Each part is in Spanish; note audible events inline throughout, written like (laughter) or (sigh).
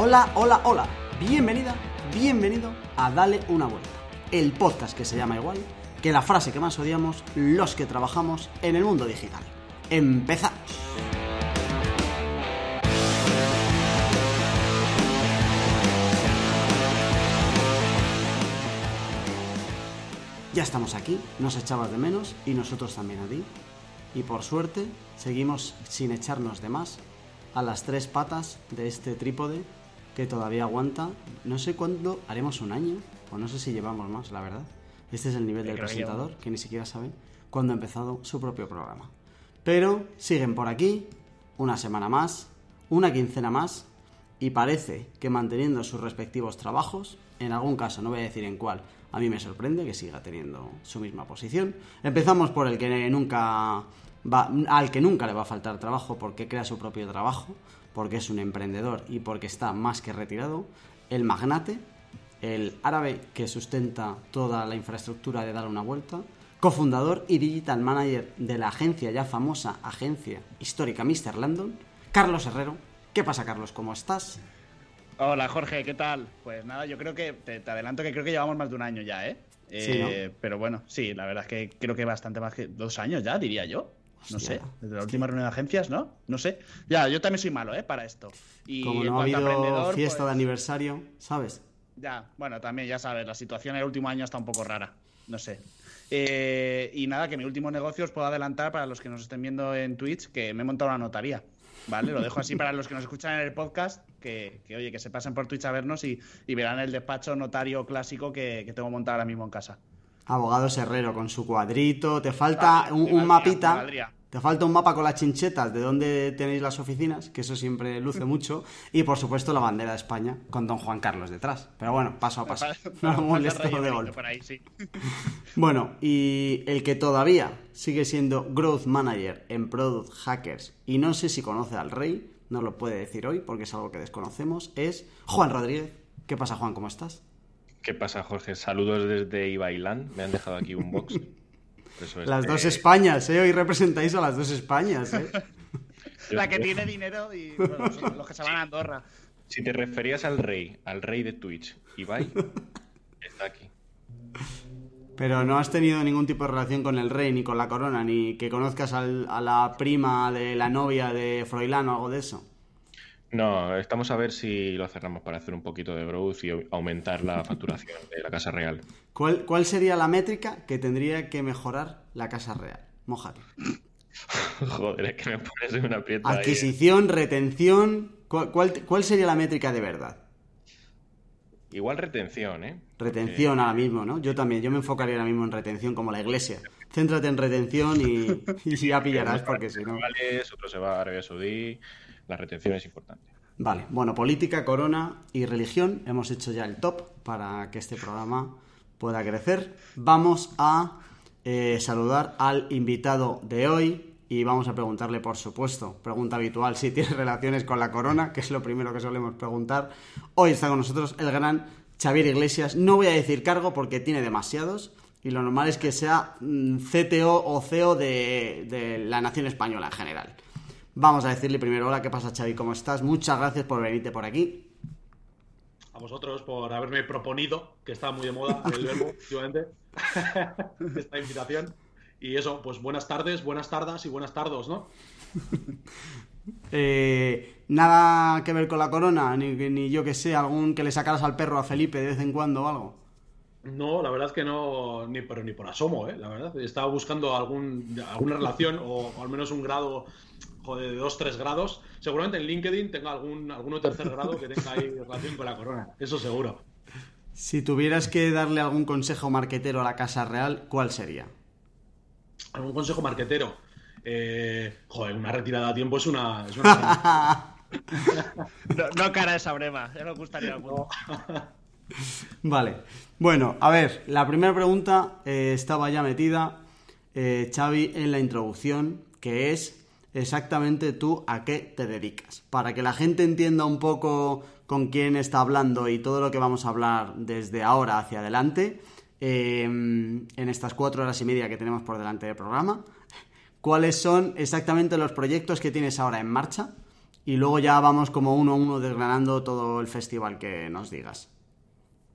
Hola, hola, hola. Bienvenida, bienvenido a Dale una vuelta. El podcast que se llama igual que la frase que más odiamos los que trabajamos en el mundo digital. Empezamos. Ya estamos aquí, nos echabas de menos y nosotros también a ti. Y por suerte seguimos sin echarnos de más a las tres patas de este trípode que todavía aguanta. No sé cuándo haremos un año, o no sé si llevamos más, la verdad. Este es el nivel del creo que presentador, que ni siquiera sabe cuándo ha empezado su propio programa. Pero siguen por aquí, una semana más, una quincena más, y parece que manteniendo sus respectivos trabajos, en algún caso, no voy a decir en cuál, a mí me sorprende que siga teniendo su misma posición. Empezamos por el que nunca va, al que nunca le va a faltar trabajo porque crea su propio trabajo, porque es un emprendedor y porque está más que retirado, el magnate, el árabe que sustenta toda la infraestructura de dar una vuelta, cofundador y digital manager de la agencia ya famosa agencia histórica Mr. Landon, Carlos Herrero. ¿Qué pasa, Carlos? ¿Cómo estás? Hola Jorge, ¿qué tal? Pues nada, yo creo que te, te adelanto que creo que llevamos más de un año ya, ¿eh? Sí, Eh, Pero bueno, sí, la verdad es que creo que bastante más que dos años ya, diría yo. No sé, desde la última reunión de agencias, ¿no? No sé. Ya, yo también soy malo, ¿eh? Para esto. Y Como no ha habido fiesta de pues, aniversario, ¿sabes? Ya, bueno, también ya sabes, la situación en el último año está un poco rara. No sé. Eh, y nada, que mi último negocio os puedo adelantar para los que nos estén viendo en Twitch que me he montado una notaría. ¿Vale? Lo dejo así para los que nos escuchan en el podcast, que, que, oye, que se pasen por Twitch a vernos y, y verán el despacho notario clásico que, que tengo montado ahora mismo en casa. Abogado Herrero con su cuadrito. Te falta un, mapita. Te falta un mapa con las chinchetas de dónde tenéis las oficinas, que eso siempre luce (laughs) mucho. Y por supuesto la bandera de España con don Juan Carlos detrás. Pero bueno, paso a paso. (laughs) No lo molesto de golpe. sí. (laughs) Bueno, y el que todavía sigue siendo Growth Manager en Product Hackers, y no sé si conoce al rey, no lo puede decir hoy porque es algo que desconocemos, es Juan Rodríguez. ¿Qué pasa, Juan? ¿Cómo estás? ¿Qué pasa, Jorge? Saludos desde Ibailán. Me han dejado aquí un box. (laughs) Eso es Las dos Españas, ¿eh? Hoy representáis a las dos Españas, ¿eh? (laughs) La que tiene dinero y bueno, los, los que se van a Andorra. Si te referías al rey, al rey de Twitch, Ibai, (laughs) está aquí. Pero no has tenido ningún tipo de relación con el rey, ni con la corona, ni que conozcas al- a la prima de la novia de Froilán o algo de eso. No, estamos a ver si lo cerramos para hacer un poquito de growth y aumentar la facturación de la Casa Real. ¿Cuál, cuál sería la métrica que tendría que mejorar la Casa Real? Mójate. (laughs) Joder, es que me pones en una ahí. Adquisición, retención. ¿Cuál, cuál, cuál sería la métrica de verdad? Igual retención, ¿eh? Retención ahora mismo, ¿no? Yo también, yo me enfocaría ahora mismo en retención como la iglesia. Céntrate en retención y, (laughs) y ya (laughs) pillarás porque si no... Otro se va a Arabia Saudí. La retención es importante. Vale, bueno, política, corona y religión. Hemos hecho ya el top para que este programa pueda crecer. Vamos a eh, saludar al invitado de hoy y vamos a preguntarle, por supuesto, pregunta habitual, si tiene relaciones con la corona, que es lo primero que solemos preguntar. Hoy está con nosotros el gran Xavier Iglesias. No voy a decir cargo porque tiene demasiados y lo normal es que sea mm, CTO o CEO de, de la nación española en general. Vamos a decirle primero, hola, ¿qué pasa Xavi? ¿Cómo estás? Muchas gracias por venirte por aquí. a vosotros por haberme proponido, que está muy de moda (laughs) el verbo, últimamente, (laughs) esta invitación. Y eso, pues buenas tardes, buenas tardes y buenas tardos, ¿no? (laughs) Eh, nada que ver con la corona, ni, ni yo que sé, algún que le sacaras al perro a Felipe de vez en cuando o algo. No, la verdad es que no, ni, pero ni por asomo, ¿eh? La verdad, estaba buscando algún, alguna relación o, o al menos un grado joder, de 2-3 grados. Seguramente en LinkedIn tenga algún, alguno tercer grado que tenga ahí (laughs) relación con la corona, eso seguro. Si tuvieras que darle algún consejo marquetero a la Casa Real, ¿cuál sería? ¿Algún consejo marquetero? Eh, joder, una retirada a tiempo es una... Es una... (laughs) No, no cara esa brema, ya me gustaría mucho. (laughs) Vale. Bueno, a ver, la primera pregunta eh, estaba ya metida, eh, Xavi, en la introducción, que es exactamente tú a qué te dedicas. Para que la gente entienda un poco con quién está hablando y todo lo que vamos a hablar desde ahora hacia adelante, eh, en estas cuatro horas y media que tenemos por delante del programa, cuáles son exactamente los proyectos que tienes ahora en marcha y luego ya vamos como uno a uno desgranando todo el festival que nos digas.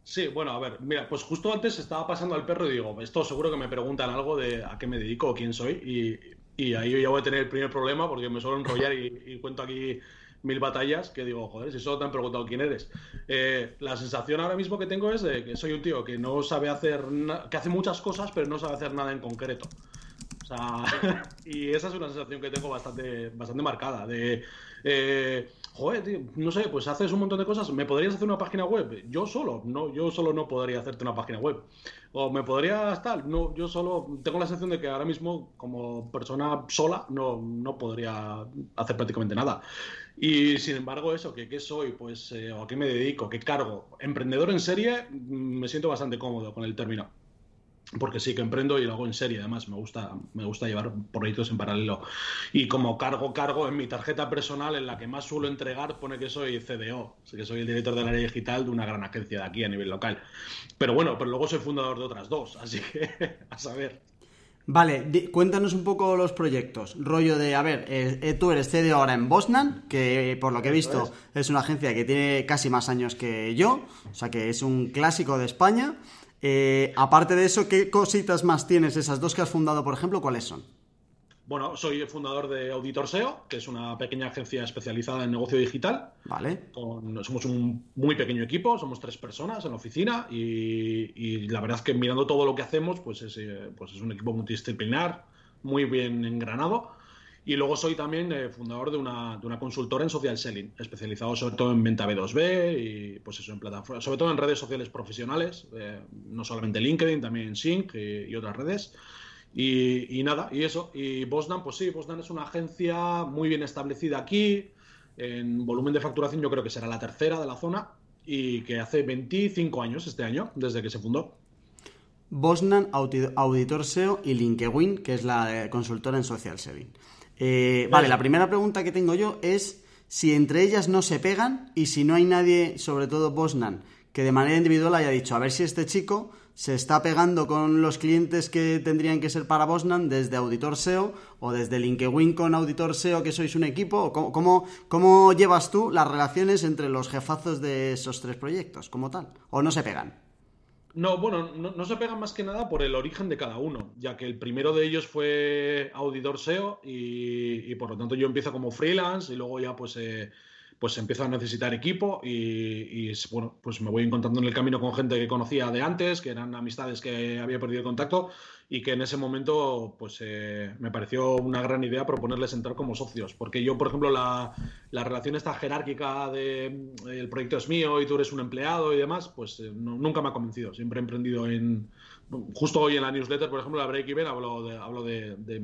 Sí, bueno, a ver, mira, pues justo antes estaba pasando al perro y digo, esto seguro que me preguntan algo de a qué me dedico o quién soy y, y ahí ya voy a tener el primer problema porque me suelo enrollar y, cuento aquí mil batallas que digo, joder, si solo te han preguntado quién eres. Eh, la sensación ahora mismo que tengo es de que soy un tío que no sabe hacer, que hace muchas cosas, pero no sabe hacer nada en concreto. O sea, (laughs) y esa es una sensación que tengo bastante, bastante marcada. De, eh, joder, tío, no sé, pues haces un montón de cosas. ¿Me podrías hacer una página web? Yo solo, no, yo solo no podría hacerte una página web. O me podría estar, no, yo solo tengo la sensación de que ahora mismo, como persona sola, no, no podría hacer prácticamente nada. Y sin embargo, eso, que qué soy, pues, eh, o a qué me dedico, qué cargo. Emprendedor en serie, mm, me siento bastante cómodo con el término porque sí que emprendo y lo hago en serie, además me gusta, me gusta llevar proyectos en paralelo. Y como cargo, cargo en mi tarjeta personal, en la que más suelo entregar, pone que soy CDO, que soy el director del área digital de una gran agencia de aquí a nivel local. Pero bueno, pero luego soy fundador de otras dos, así que (laughs) a saber. Vale, cuéntanos un poco los proyectos. Rollo de, a ver, eh, eh, tú eres CDO ahora en Bosnan, que por lo que he visto es una agencia que tiene casi más años que yo, o sea que es un clásico de España. Eh, aparte de eso, ¿qué cositas más tienes? Esas dos que has fundado, por ejemplo, ¿cuáles son? Bueno, soy el fundador de Auditor SEO, que es una pequeña agencia especializada en negocio digital. Vale. somos un muy pequeño equipo, somos tres personas en la oficina y, la verdad es que mirando todo lo que hacemos, pues es, eh, pues es un equipo multidisciplinar, muy bien engranado. Y luego soy también eh, fundador de una, de una, consultora en social selling, especializado sobre todo en venta B2B y pues eso, en plataformas, sobre todo en redes sociales profesionales, eh, no solamente LinkedIn, también Sync y, otras redes. Y, nada, y eso. Y Bosnan, pues sí, Bosnan es una agencia muy bien establecida aquí. En volumen de facturación yo creo que será la tercera de la zona y que hace 25 años este año, desde que se fundó. Bosnan, Auditor SEO y LinkedIn, que es la eh, consultora en social selling. Eh, vale, la primera pregunta que tengo yo es si entre ellas no se pegan y si no hay nadie, sobre todo Bosnan, que de manera individual haya dicho, a ver si este chico se está pegando con los clientes que tendrían que ser para Bosnan desde Auditor SEO o desde LinkedIn con Auditor SEO que sois un equipo. ¿Cómo, cómo llevas tú las relaciones entre los jefazos de esos tres proyectos como tal? ¿O no se pegan? No, bueno, no, se pegan más que nada por el origen de cada uno, ya que el primero de ellos fue auditor SEO y, por lo tanto yo empiezo como freelance y luego ya pues, eh, pues empiezo a necesitar equipo y, y, bueno, pues me voy encontrando en el camino con gente que conocía de antes, que eran amistades que había perdido contacto y que en ese momento pues eh, me pareció una gran idea proponerles entrar como socios, porque yo, por ejemplo, la, la relación esta jerárquica de el proyecto es mío y tú eres un empleado y demás, pues eh, nunca me ha convencido. Siempre he emprendido en... Justo hoy en la newsletter, por ejemplo, la Break Even, hablo de, de,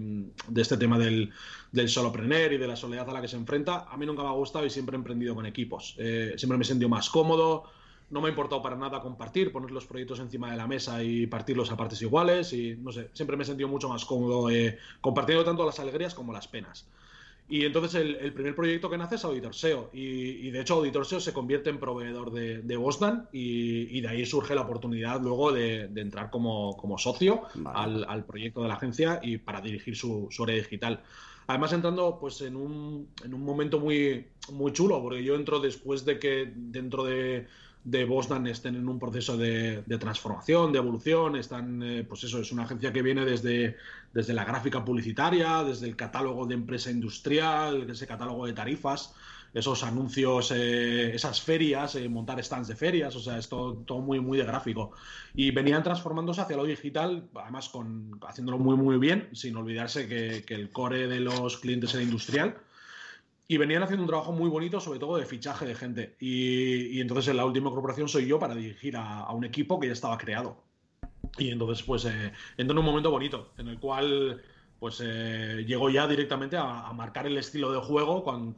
de, este tema del, del solopreneur y de la soledad a la que se enfrenta. A mí nunca me ha gustado y siempre he emprendido con equipos. Eh, siempre me he sentido más cómodo, no me ha importado para nada compartir, poner los proyectos encima de la mesa y partirlos a partes iguales y no sé, siempre me he sentido mucho más cómodo eh, compartiendo tanto las alegrías como las penas. Y entonces el, primer proyecto que nace es Auditor SEO y, de hecho Auditor SEO se convierte en proveedor de, de Bosnan y, de ahí surge la oportunidad luego de, entrar como, socio al, proyecto de la agencia y para dirigir su, su área digital. Además entrando pues en un, en un momento muy, muy chulo porque yo entro después de que dentro de de Bosnan estén en un proceso de, transformación, de evolución, están, eh, pues eso, es una agencia que viene desde, desde la gráfica publicitaria, desde el catálogo de empresa industrial, ese catálogo de tarifas, esos anuncios, eh, esas ferias, eh, montar stands de ferias, o sea, es todo, muy, muy de gráfico. Y venían transformándose hacia lo digital, además con, haciéndolo muy, muy bien, sin olvidarse que, que el core de los clientes era industrial y venían haciendo un trabajo muy bonito, sobre todo de fichaje de gente. Y, entonces en la última corporación soy yo para dirigir a, un equipo que ya estaba creado. Y entonces pues eh, entro en un momento bonito, en el cual pues eh, llego ya directamente a, marcar el estilo de juego con,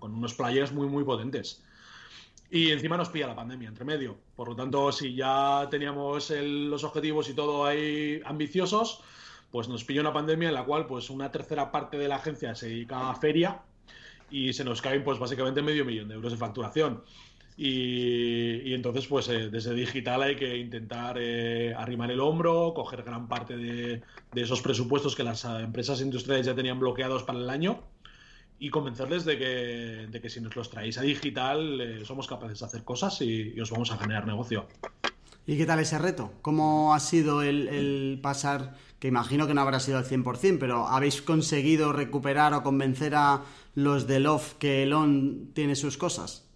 unos players muy muy potentes. Y encima nos pilla la pandemia entre medio. Por lo tanto, si ya teníamos los objetivos y todo ahí ambiciosos, pues nos pilla una pandemia en la cual pues una tercera parte de la agencia se dedica a feria y se nos caen pues básicamente medio millón de euros de facturación. Y, entonces, pues eh, desde digital hay que intentar eh, arrimar el hombro, coger gran parte de, esos presupuestos que las eh, empresas industriales ya tenían bloqueados para el año y convencerles de que, de que si nos los traéis a digital eh, somos capaces de hacer cosas y, os vamos a generar negocio. ¿Y qué tal ese reto? ¿Cómo ha sido el, pasar, que imagino que no habrá sido al 100%, pero habéis conseguido recuperar o convencer a los de Love que Elon tiene sus cosas?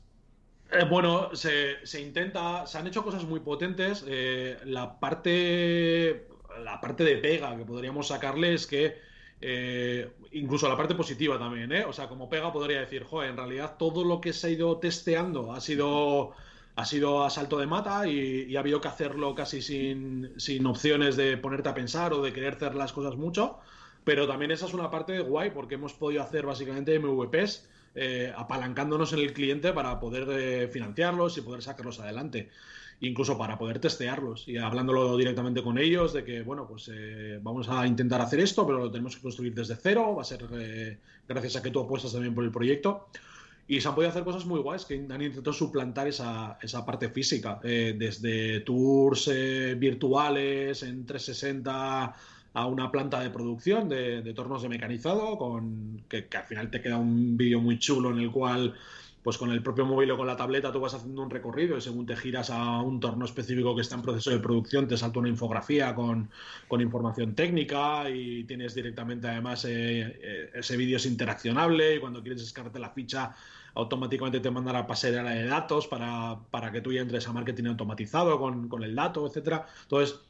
Eh, bueno, se, se, intenta, se han hecho cosas muy potentes. Eh, la parte la parte de pega que podríamos sacarle es que eh, incluso la parte positiva también, ¿eh? O sea, como pega podría decir, joder, en realidad todo lo que se ha ido testeando ha sido ha sido a salto de mata y, ha habido que hacerlo casi sin, sin, opciones de ponerte a pensar o de querer hacer las cosas mucho. Pero también esa es una parte guay porque hemos podido hacer básicamente MVPs eh, apalancándonos en el cliente para poder eh, financiarlos y poder sacarlos adelante incluso para poder testearlos y hablándolo directamente con ellos de que, bueno, pues eh, vamos a intentar hacer esto, pero lo tenemos que construir desde cero, va a ser eh, gracias a que tú apuestas también por el proyecto. Y se han podido hacer cosas muy guays que han intentado suplantar esa, esa parte física, eh, desde tours virtuales en 360 a una planta de producción de, tornos de mecanizado, con que, al final te queda un vídeo muy chulo en el cual pues con el propio móvil o con la tableta tú vas haciendo un recorrido y según te giras a un torno específico que está en proceso de producción te salta una infografía con, información técnica y tienes directamente además eh, eh, ese vídeo es interaccionable y cuando quieres descargarte la ficha automáticamente te mandará a pasarela de datos para, para, que tú ya entres a marketing automatizado con, con el dato, etcétera. Entonces,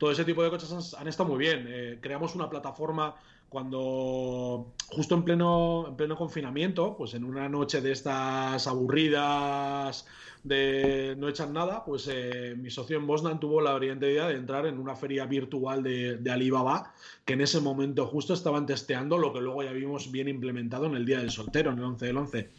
todo ese tipo de cosas han, estado muy bien. Eh, creamos una plataforma cuando justo en pleno, en pleno confinamiento, pues en una noche de estas aburridas de no echar nada, pues eh, mi socio en Bosnan tuvo la brillante idea de entrar en una feria virtual de, de, Alibaba, que en ese momento justo estaban testeando lo que luego ya vimos bien implementado en el Día del Soltero, en el 11 del 11.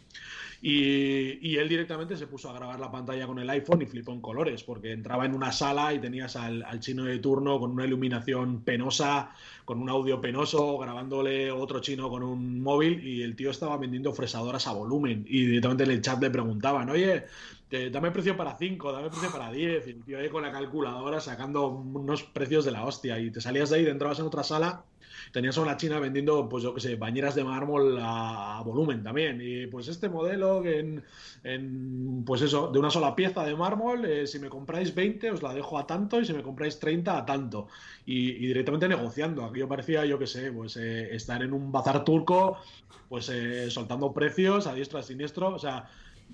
Y, él directamente se puso a grabar la pantalla con el iPhone y flipó en colores, porque entraba en una sala y tenías al, chino de turno con una iluminación penosa, con un audio penoso, grabándole otro chino con un móvil y el tío estaba vendiendo fresadoras a volumen. Y directamente en el chat le preguntaban, oye, dame precio para 5, dame precio para 10. Y el tío ahí con la calculadora sacando unos precios de la hostia. Y te salías de ahí, entrabas en otra sala tenías a una china vendiendo, pues yo qué sé, bañeras de mármol a, volumen también. Y pues este modelo en, en, pues eso, de una sola pieza de mármol, eh, si me compráis 20 os la dejo a tanto y si me compráis 30 a tanto. Y, directamente negociando. Aquí yo parecía, yo qué sé, pues eh, estar en un bazar turco, pues eh, soltando precios a diestro a siniestro. O sea,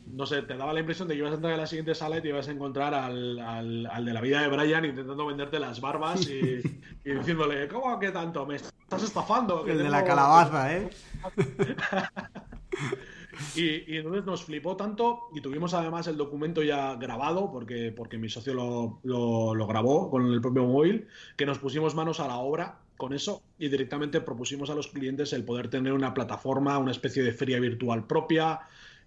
no sé, te daba la impresión de que ibas a entrar en la siguiente sala y te ibas a encontrar al, al, de la vida de Brian intentando venderte las barbas y, (laughs) diciéndole, ¿cómo que tanto? ¿Me estás estafando? El de la calabaza, ¿eh? (laughs) y, entonces nos flipó tanto y tuvimos además el documento ya grabado porque, porque mi socio lo, lo, lo grabó con el propio móvil, que nos pusimos manos a la obra con eso y directamente propusimos a los clientes el poder tener una plataforma, una especie de feria virtual propia,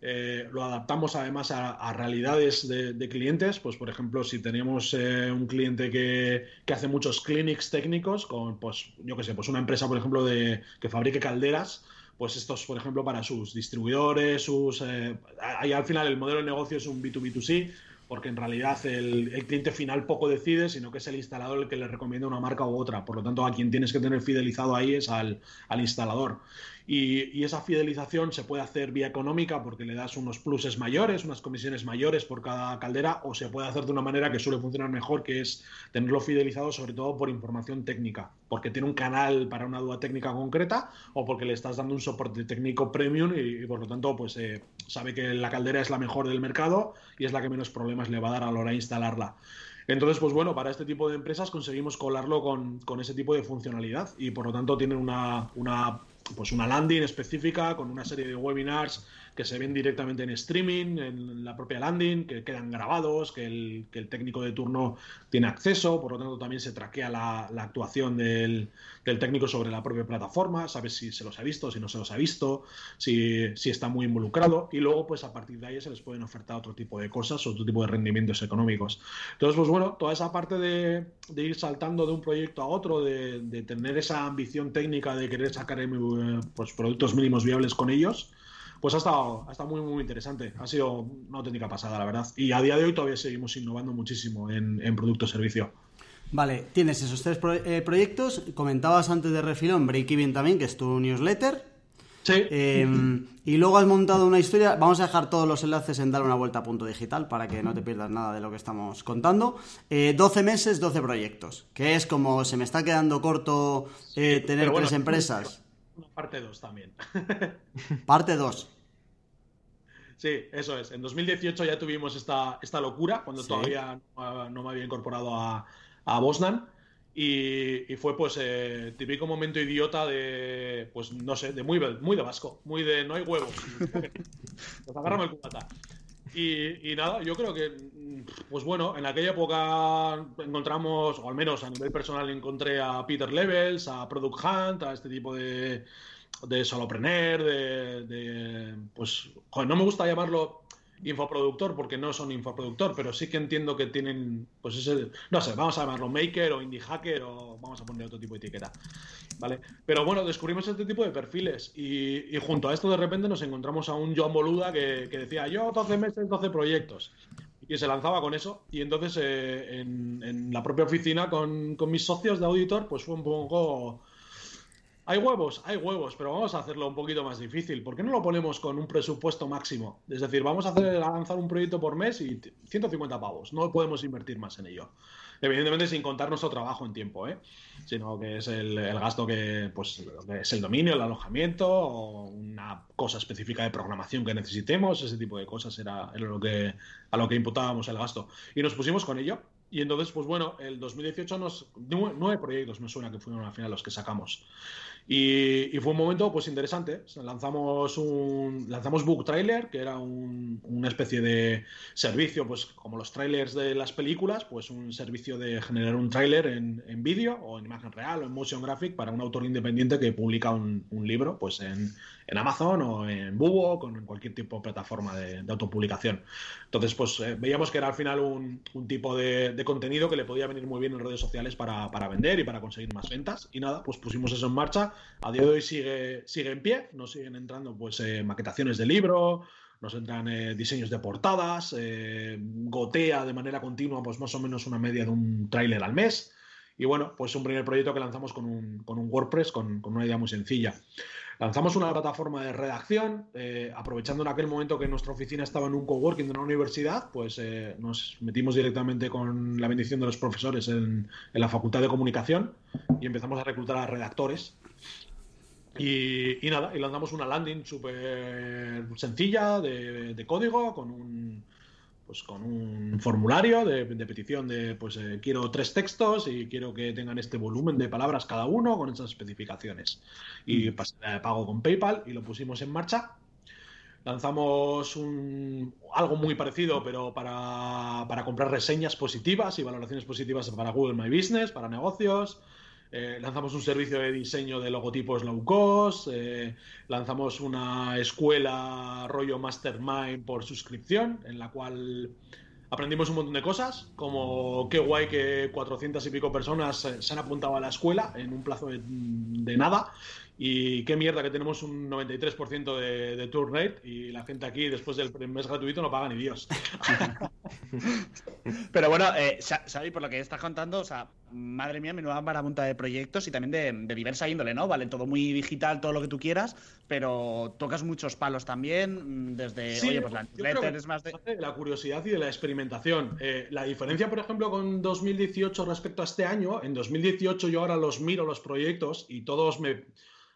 eh, lo adaptamos además a, realidades de, clientes. Pues, por ejemplo, si tenemos eh, un cliente que, hace muchos clinics técnicos, con, pues, yo qué sé, pues una empresa, por ejemplo, de, que fabrique calderas, pues estos, por ejemplo, para sus distribuidores, sus. Eh, ahí al final el modelo de negocio es un B2B2C, porque en realidad el, cliente final poco decide, sino que es el instalador el que le recomienda una marca u otra. Por lo tanto, a quien tienes que tener fidelizado ahí es al, al instalador. Y, esa fidelización se puede hacer vía económica porque le das unos pluses mayores, unas comisiones mayores por cada caldera, o se puede hacer de una manera que suele funcionar mejor, que es tenerlo fidelizado sobre todo por información técnica, porque tiene un canal para una duda técnica concreta o porque le estás dando un soporte técnico premium y, por lo tanto pues eh, sabe que la caldera es la mejor del mercado y es la que menos problemas le va a dar a la hora de instalarla. Entonces, pues bueno, para este tipo de empresas conseguimos colarlo con, con ese tipo de funcionalidad y por lo tanto tienen una, una pues una landing específica con una serie de webinars que se ven directamente en streaming, en la propia landing, que quedan grabados, que el, que el técnico de turno tiene acceso, por lo tanto también se traquea la, la actuación del, del, técnico sobre la propia plataforma, sabes si se los ha visto, si no se los ha visto, si, si, está muy involucrado y luego pues a partir de ahí se les pueden ofertar otro tipo de cosas, otro tipo de rendimientos económicos. Entonces pues bueno, toda esa parte de, de ir saltando de un proyecto a otro, de, de, tener esa ambición técnica de querer sacar eh, pues, productos mínimos viables con ellos, pues ha estado, ha estado muy, muy interesante. Ha sido una auténtica pasada, la verdad. Y a día de hoy todavía seguimos innovando muchísimo en, en producto-servicio. Vale, tienes esos tres eh, proyectos. Comentabas antes de refilón Break Even también, que es tu newsletter. Sí. Eh, y luego has montado una historia. Vamos a dejar todos los enlaces en dar una vuelta a punto digital para que no te pierdas nada de lo que estamos contando. Eh, 12 meses, 12 proyectos. Que es como se me está quedando corto eh, tener bueno, tres empresas. Una parte 2 también. (laughs) Parte 2. Sí, eso es. En 2018 ya tuvimos esta, esta locura, cuando Sí. todavía no, no me había incorporado a, a Bosnan. Y, y fue pues eh, típico momento idiota de, pues no sé, de muy, muy de vasco, muy de no hay huevos. (laughs) Pues agárrame el cubata. Y, y nada, yo creo que, pues bueno, en aquella época encontramos, o al menos a nivel personal encontré a Peter Levels, a Product Hunt, a este tipo de, de solopreneur, de, de, pues, joder, no me gusta llamarlo infoproductor porque no son infoproductor, pero sí que entiendo que tienen, pues ese, no sé, vamos a llamarlo maker o indie hacker o vamos a poner otro tipo de etiqueta, ¿vale? Pero bueno, descubrimos este tipo de perfiles y, junto a esto de repente nos encontramos a un John Boluda que, que decía, yo 12 meses, 12 proyectos. Y se lanzaba con eso. Y entonces eh, en, en la propia oficina con, con mis socios de auditor, pues fue un poco... Hay huevos, hay huevos, pero vamos a hacerlo un poquito más difícil. ¿Por qué no lo ponemos con un presupuesto máximo? Es decir, vamos a, hacer, lanzar un proyecto por mes y 150 pavos. No podemos invertir más en ello. Evidentemente sin contar nuestro trabajo en tiempo, ¿eh? sino que es el, gasto que, pues, que es el dominio, el alojamiento o una cosa específica de programación que necesitemos. Ese tipo de cosas era, era lo que, a lo que imputábamos el gasto. Y nos pusimos con ello. Y entonces, pues bueno, el 2018 nos. Nueve, proyectos me suena que fueron al final los que sacamos. Y, fue un momento pues interesante. Lanzamos un lanzamos Book Trailer, que era un, una especie de servicio, pues como los trailers de las películas, pues un servicio de generar un trailer en, en vídeo o en imagen real o en motion graphic para un autor independiente que publica un, libro pues en, en, Amazon o en Bubo o en cualquier tipo de plataforma de, de autopublicación. Entonces, pues eh, veíamos que era al final un, un tipo de, de, contenido que le podía venir muy bien en redes sociales para, para vender y para conseguir más ventas. Y nada, pues pusimos eso en marcha a día de hoy sigue, sigue en pie, nos siguen entrando pues eh, maquetaciones de libro, nos entran eh, diseños de portadas, eh, gotea de manera continua pues más o menos una media de un tráiler al mes. Y bueno, pues un primer proyecto que lanzamos con un, con un WordPress con, con, una idea muy sencilla. Lanzamos una plataforma de redacción, eh, aprovechando en aquel momento que nuestra oficina estaba en un coworking de una universidad, pues eh, nos metimos directamente con la bendición de los profesores en, en, la Facultad de Comunicación y empezamos a reclutar a redactores. Y, y nada, y lanzamos una landing súper sencilla de, de, código con un, pues con un formulario de, de petición de pues eh, quiero tres textos y quiero que tengan este volumen de palabras cada uno con esas especificaciones. Y pasé de pago con PayPal y lo pusimos en marcha. Lanzamos un, algo muy parecido, pero para, para, comprar reseñas positivas y valoraciones positivas para Google My Business, para negocios. Eh, lanzamos un servicio de diseño de logotipos low cost. Eh, lanzamos una escuela rollo mastermind por suscripción, en la cual aprendimos un montón de cosas, como qué guay que 400 y pico personas se han apuntado a la escuela en un plazo de, nada y qué mierda que tenemos un 93% de, de turn rate y la gente aquí después del mes gratuito no paga ni Dios. (laughs) (laughs) Pero bueno, eh, Xavi, por lo que estás contando, o sea, madre mía, mi nueva marabunta de proyectos y también de, de, diversa índole, ¿no? Vale, todo muy digital, todo lo que tú quieras, pero tocas muchos palos también, desde, sí, oye, pues la newsletter es más de... La curiosidad y de la experimentación. Eh, la diferencia, por ejemplo, con 2018 respecto a este año, en 2018 yo ahora los miro los proyectos y todos me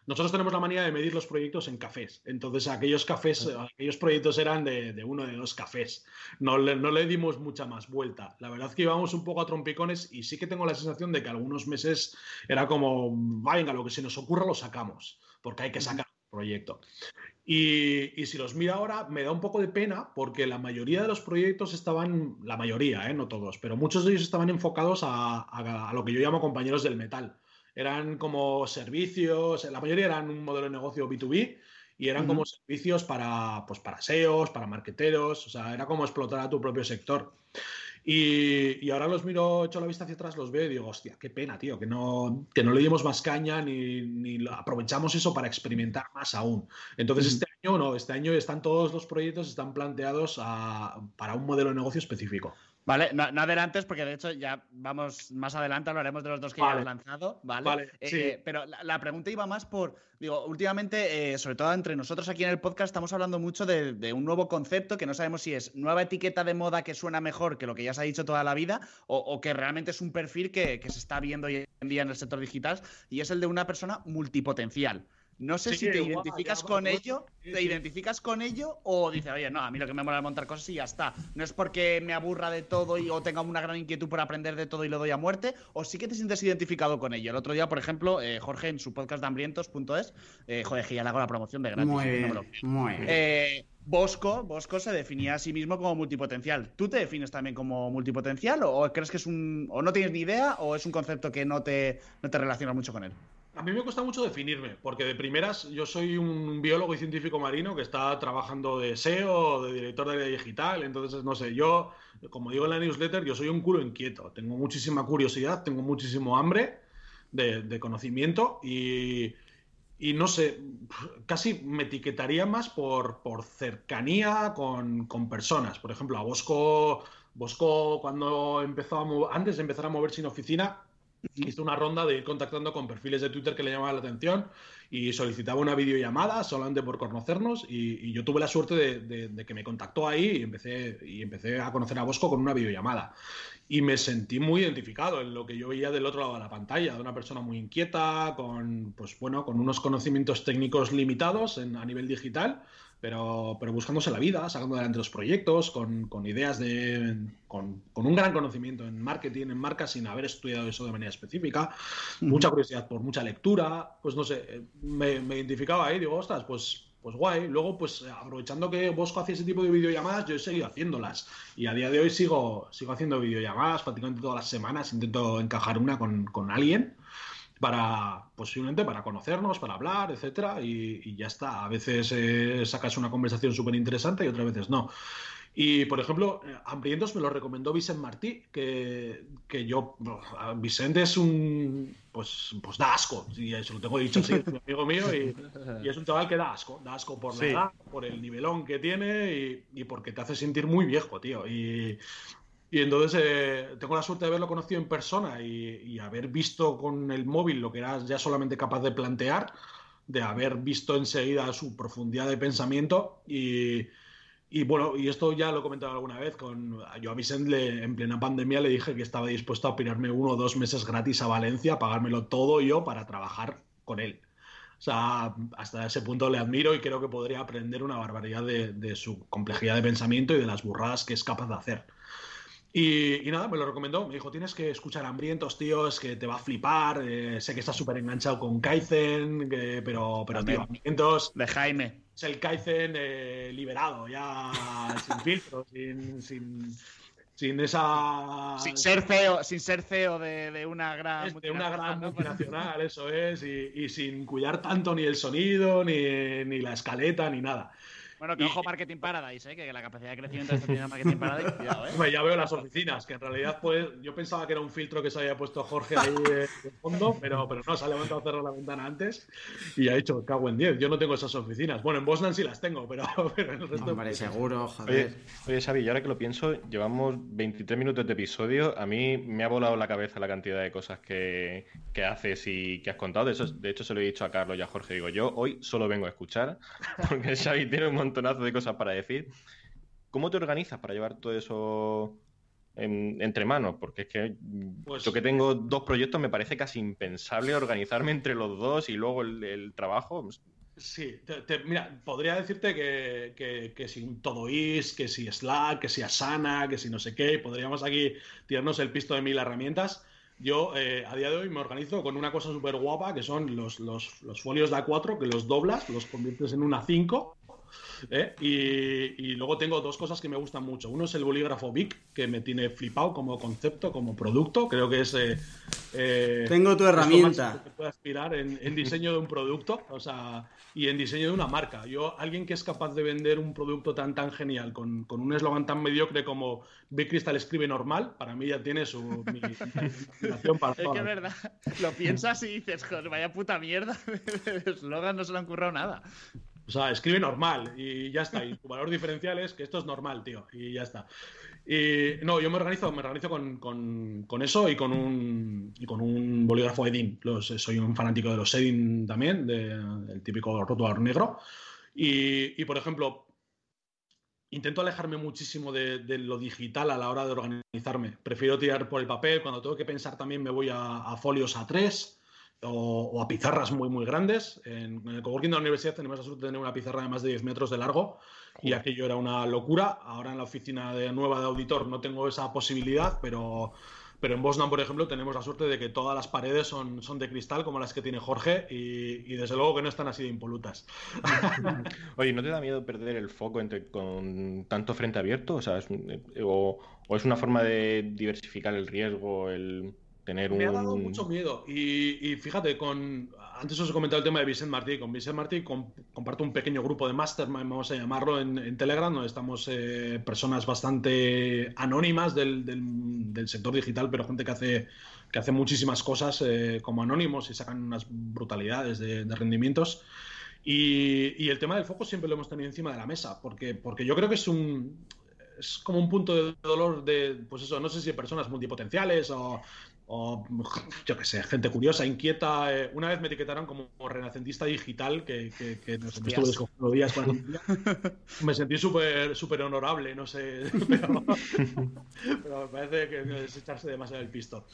nosotros tenemos la manía de medir los proyectos en cafés. Entonces, aquellos cafés, aquellos proyectos eran de, de uno de dos cafés. No le, no le, dimos mucha más vuelta. La verdad es que íbamos un poco a trompicones y sí que tengo la sensación de que algunos meses era como, venga, lo que se nos ocurra lo sacamos, porque hay que sacar el proyecto. Y, y, si los miro ahora, me da un poco de pena porque la mayoría de los proyectos estaban, la mayoría, ¿eh? no todos, pero muchos de ellos estaban enfocados a, a, a lo que yo llamo compañeros del metal eran como servicios, la mayoría eran un modelo de negocio B2B y eran uh -huh. como servicios para, pues para SEOs, para marqueteros, o sea, era como explotar a tu propio sector. Y, y, ahora los miro, echo la vista hacia atrás, los veo y digo, hostia, qué pena, tío, que no, que no le dimos más caña ni, ni aprovechamos eso para experimentar más aún. Entonces, este año no, este año están todos los proyectos están planteados a, para un modelo de negocio específico. Vale, no, no, adelantes porque de hecho ya vamos más adelante, hablaremos de los dos que Vale. ya has lanzado, ¿vale? Vale, Eh, sí. eh, pero la, la pregunta iba más por, digo, últimamente, eh, sobre todo entre nosotros aquí en el podcast, estamos hablando mucho de, de un nuevo concepto que no sabemos si es nueva etiqueta de moda que suena mejor que lo que ya se ha dicho toda la vida o, o que realmente es un perfil que, que se está viendo hoy en día en el sector digital y es el de una persona multipotencial. No sé Sí, si te igual, identificas ya, con ello, sí, te sí. identificas con ello o dices, oye, no, a mí lo que me mola es montar cosas y ya está. No es porque me aburra de todo y o tenga una gran inquietud por aprender de todo y lo doy a muerte, o sí que te sientes identificado con ello. El otro día, por ejemplo, eh, Jorge en su podcast de hambrientos.es, eh, joder, que ya le hago la promoción de gratis. Muy bien, muy bien. Eh, Bosco, Bosco se definía a sí mismo como multipotencial. ¿Tú te defines también como multipotencial o, o crees que es un. o no tienes ni idea o es un concepto que no te, no te relacionas mucho con él? A mí me cuesta mucho definirme, porque de primeras yo soy un biólogo y científico marino que está trabajando de SEO, de director de digital, entonces no sé, yo, como digo en la newsletter, yo soy un culo inquieto, tengo muchísima curiosidad, tengo muchísimo hambre de, conocimiento y, no sé, casi me etiquetaría más por, cercanía con, personas. Por ejemplo, a Bosco, Bosco cuando empezó antes de empezar a mover sin oficina, hizo una ronda de ir contactando con perfiles de Twitter que le llamaban la atención y solicitaba una videollamada solamente por conocernos y, yo tuve la suerte de que me contactó ahí y empecé, y empecé a conocer a Bosco con una videollamada. Y me sentí muy identificado en lo que yo veía del otro lado de la pantalla, de una persona muy inquieta, con, pues, bueno, con unos conocimientos técnicos limitados en- a nivel digital, pero, pero buscándose la vida, sacando adelante los proyectos, con, con ideas de. Con, con un gran conocimiento en marketing, en marcas, sin haber estudiado eso de manera específica, mucha curiosidad por mucha lectura, pues no sé, eh, me, me identificaba ahí, digo, ostras, pues, pues guay. Luego, pues aprovechando que Bosco hacía ese tipo de videollamadas, yo he seguido haciéndolas. Y a día de hoy sigo, sigo haciendo videollamadas prácticamente todas las semanas, intento encajar una con, con alguien para posiblemente para conocernos, para hablar, etcétera, y, y ya está. A veces eh, sacas una conversación súper interesante y otras veces no. Y, por ejemplo, eh, Hambrientos me lo recomendó Vicent Martí, que, que yo, bueno, a Vicent es un, pues, pues da asco, y se lo tengo dicho así, es un amigo mío, y, y es un chaval que da asco, da asco por la Sí. edad, por el nivelón que tiene y, y porque te hace sentir muy viejo, tío. Y, y entonces eh, tengo la suerte de haberlo conocido en persona y, y haber visto con el móvil lo que era ya solamente capaz de plantear, de haber visto enseguida su profundidad de pensamiento y, bueno, y esto ya lo he comentado alguna vez, con, yo a Vicent le- en plena pandemia le dije que estaba dispuesto a pirarme uno o dos meses gratis a Valencia, pagármelo todo yo para trabajar con él. O sea, hasta ese punto le admiro y creo que podría aprender una barbaridad de su complejidad de pensamiento y de las burradas que es capaz de hacer. Y, y nada, me lo recomendó. Me dijo, tienes que escuchar Hambrientos, tío, es que te va a flipar. eh, sé que estás súper enganchado con Kaizen, que- pero, pero tío. Hambrientos De Jaime. es el Kaizen eh, liberado, ya (laughs) sin filtro, sin, sin, sin esa... Sin ser CEO, sin ser CEO de, de una gran de una gran (laughs) multinacional, eso es, y, y sin cuidar tanto ni el sonido, ni, ni la escaleta, ni nada. Bueno, que Y- ojo Marketing Paradise, ¿eh? que la capacidad de crecimiento de tiene Marketing Paradise, (laughs) cuidado, ¿eh? Hombre, ya veo las oficinas, que en realidad pues, yo pensaba que era un filtro que se había puesto Jorge ahí eh, de fondo, pero, pero no, se ha levantado a cerrar la ventana antes y ha dicho, cago en 10, yo no tengo esas oficinas. Bueno, en Bosnan sí las tengo, pero, (laughs) pero en el resto... Hombre, seguro, Oye, joder. oye, Xavi, y ahora que lo pienso, llevamos 23 minutos de episodio. A mí me ha volado la cabeza la cantidad de cosas que, que haces y que has contado. De, eso, de hecho, se lo he dicho a Carlos y a Jorge. Digo, yo hoy solo vengo a escuchar, (laughs) porque Xavi tiene un montonazo de cosas para decir. ¿Cómo te organizas para llevar todo eso en- entre manos? Porque es que Pues- yo que tengo dos proyectos me parece casi impensable organizarme entre los dos y luego el, el trabajo. Sí, te- te- mira, podría decirte que, que, que si Todoist, que si Slack, que si Asana, que si no sé qué, podríamos aquí tirarnos el pisto de mil herramientas. Yo eh, a día de hoy me organizo con una cosa súper guapa que son los, los, los folios de A4 que los doblas, los conviertes en una 5 ¿eh? y, y luego tengo dos cosas que me gustan mucho. Uno es el bolígrafo Bic, que me tiene flipado como concepto, como producto. Creo que es... eh, eh, Tengo tu herramienta. que puede aspirar en, en diseño de un producto, o sea, y en diseño de una marca. Yo, alguien que es capaz de vender un producto tan tan genial, con, con un eslogan tan mediocre como Big Crystal escribe normal, para mí ya tiene su mi, para (laughs) Es que es verdad, lo piensas y dices, joder, vaya puta mierda, (laughs) de eslogan no se le han currado nada. O sea, escribe normal y ya está. Y tu valor diferencial es que esto es normal, tío, y ya está. Y no, yo me organizo, me organizo con, con, con eso y con un, y con un bolígrafo Edin. Los, soy un fanático de los Edin también, del de, típico rotulador negro. Y, y, por ejemplo, intento alejarme muchísimo de, de, lo digital a la hora de organizarme. Prefiero tirar por el papel. Cuando tengo que pensar también me voy a, a folios A3 o, o, a pizarras muy, muy grandes. En, en el coworking de la universidad tenemos la suerte de tener una pizarra de más de 10 metros de largo y aquello era una locura. Ahora en la oficina de nueva de auditor no tengo esa posibilidad, pero, pero en Bosnan, por ejemplo, tenemos la suerte de que todas las paredes son, son de cristal, como las que tiene Jorge, y, y desde luego que no están así de impolutas. (laughs) Oye, ¿no te da miedo perder el foco entre, con tanto frente abierto? O, sea, es, o, o es una forma de diversificar el riesgo, el tener un... Me ha dado mucho miedo. Y, y, fíjate, con antes os he comentado el tema de Vicente Martí. Con Vicente Martí comp comparto un pequeño grupo de mastermind, vamos a llamarlo, en, en Telegram, donde estamos eh, personas bastante anónimas del, del, del, sector digital, pero gente que hace, que hace muchísimas cosas eh, como anónimos y sacan unas brutalidades de, de rendimientos. Y, y, el tema del foco siempre lo hemos tenido encima de la mesa, porque, porque yo creo que es un, es como un punto de dolor de, pues eso, no sé si personas multipotenciales o, o yo qué sé, gente curiosa, inquieta. Eh, una vez me etiquetaron como renacentista digital, que, que, que no sé, me estuve descogiendo días para Me sentí súper súper honorable, no sé, (laughs) pero, pero, me parece que es echarse demasiado el pisto.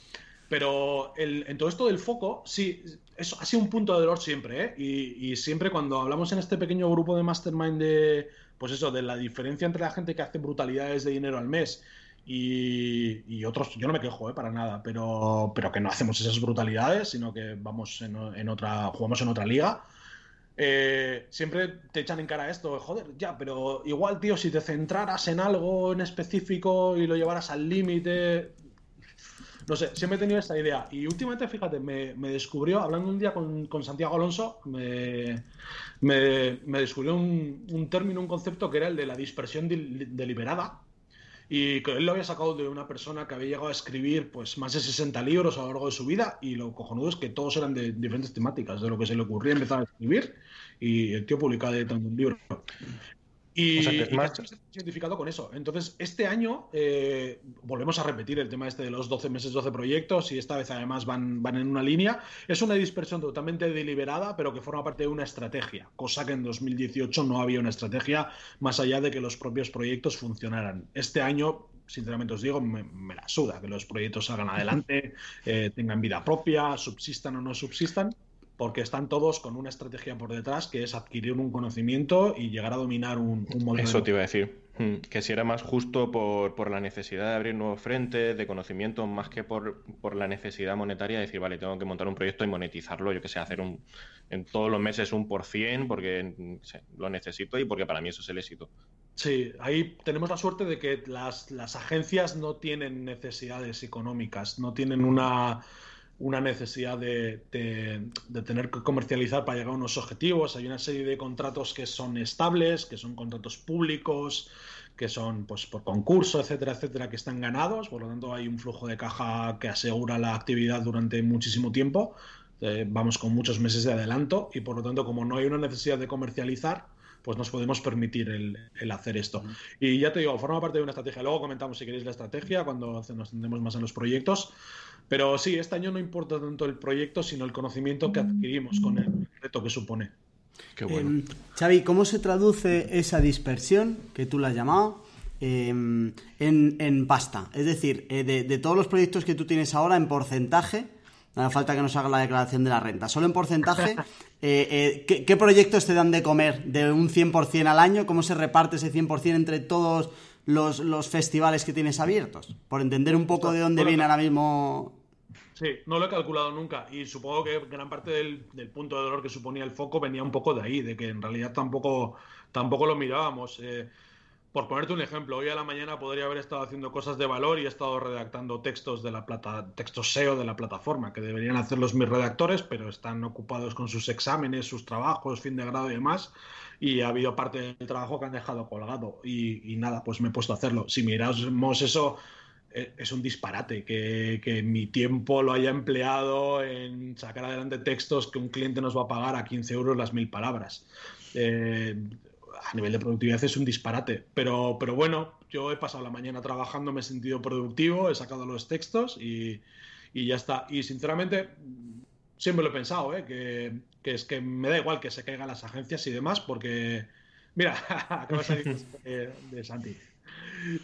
Pero el, en todo esto del foco, sí, eso ha sido un punto de dolor siempre, ¿eh? Y, y siempre cuando hablamos en este pequeño grupo de mastermind de, pues eso, de la diferencia entre la gente que hace brutalidades de dinero al mes y, otros, yo no me quejo ¿eh? para nada, pero, pero que no hacemos esas brutalidades, sino que vamos en, en otra, jugamos en otra liga. Eh, siempre te echan en cara esto, joder, ya, pero igual, tío, si te centraras en algo en específico y lo llevaras al límite. No sé, siempre he tenido esta idea. Y últimamente, fíjate, me, me descubrió, hablando un día con, con Santiago Alonso, me, me, me descubrió un, un, término, un concepto que era el de la dispersión deliberada y él lo había sacado de una persona que había llegado a escribir pues más de 60 libros a lo largo de su vida y lo cojonudo es que todos eran de diferentes temáticas, de lo que se le ocurría empezar a escribir y el tío publicaba de tanto un libro. Y, o sea, que es más... y identificado con eso. Entonces, este año eh, volvemos a repetir el tema este de los 12 meses, 12 proyectos, y esta vez además van, van en una línea. Es una dispersión totalmente deliberada, pero que forma parte de una estrategia, cosa que en 2018 no había una estrategia más allá de que los propios proyectos funcionaran. Este año sinceramente os digo, me, me, la suda que los proyectos salgan adelante, (laughs) eh, tengan vida propia, subsistan o no subsistan, porque están todos con una estrategia por detrás que es adquirir un conocimiento y llegar a dominar un, un modelo. Eso te iba a decir. Hmm, que si era más justo por, por, la necesidad de abrir nuevos frentes, de conocimiento, más que por, por, la necesidad monetaria de decir, vale, tengo que montar un proyecto y monetizarlo, yo que sé, hacer un en todos los meses un por cien, porque sé, lo necesito y porque para mí eso es el éxito. Sí, ahí tenemos la suerte de que las, las agencias no tienen necesidades económicas, no tienen una una necesidad de, de, tener que comercializar para llegar a unos objetivos. Hay una serie de contratos que son estables, que son contratos públicos, que son pues por concurso, etcétera, etcétera, que están ganados. Por lo tanto, hay un flujo de caja que asegura la actividad durante muchísimo tiempo. Eh, vamos con muchos meses de adelanto y por lo tanto, como no hay una necesidad de comercializar, pues nos podemos permitir el, el hacer esto. Uh -huh. Y ya te digo, forma parte de una estrategia. Luego comentamos si queréis la estrategia cuando nos centremos más en los proyectos. Pero sí, este año no importa tanto el proyecto, sino el conocimiento que adquirimos con el reto que supone. Qué bueno. Eh, Xavi, ¿cómo se traduce esa dispersión que tú la has llamado eh, en, en, pasta? Es decir, eh, de, de, todos los proyectos que tú tienes ahora en porcentaje, no hace falta que nos haga la declaración de la renta, solo en porcentaje, (laughs) ¿qué, ¿qué, proyectos te dan de comer de un 100% al año? ¿Cómo se reparte ese 100% entre todos los, los festivales que tienes abiertos? Por entender un poco de dónde viene ahora mismo Sí, no lo he calculado nunca y supongo que gran parte del, del, punto de dolor que suponía el foco venía un poco de ahí, de que en realidad tampoco, tampoco lo mirábamos. Eh, por ponerte un ejemplo, hoy a la mañana podría haber estado haciendo cosas de valor y he estado redactando textos de la plata, textos SEO de la plataforma, que deberían hacerlos mis redactores, pero están ocupados con sus exámenes, sus trabajos, fin de grado y demás, y ha habido parte del trabajo que han dejado colgado. Y, nada, pues me he puesto a hacerlo. Si miramos eso es un disparate que, que, mi tiempo lo haya empleado en sacar adelante textos que un cliente nos va a pagar a 15 euros las mil palabras. Eh, a nivel de productividad es un disparate. Pero, pero bueno, yo he pasado la mañana trabajando, me he sentido productivo, he sacado los textos y, y ya está. Y sinceramente, siempre lo he pensado, ¿eh? que, que, es que me da igual que se caigan las agencias y demás, porque, mira, (laughs) acabas de decir (laughs) de Santi.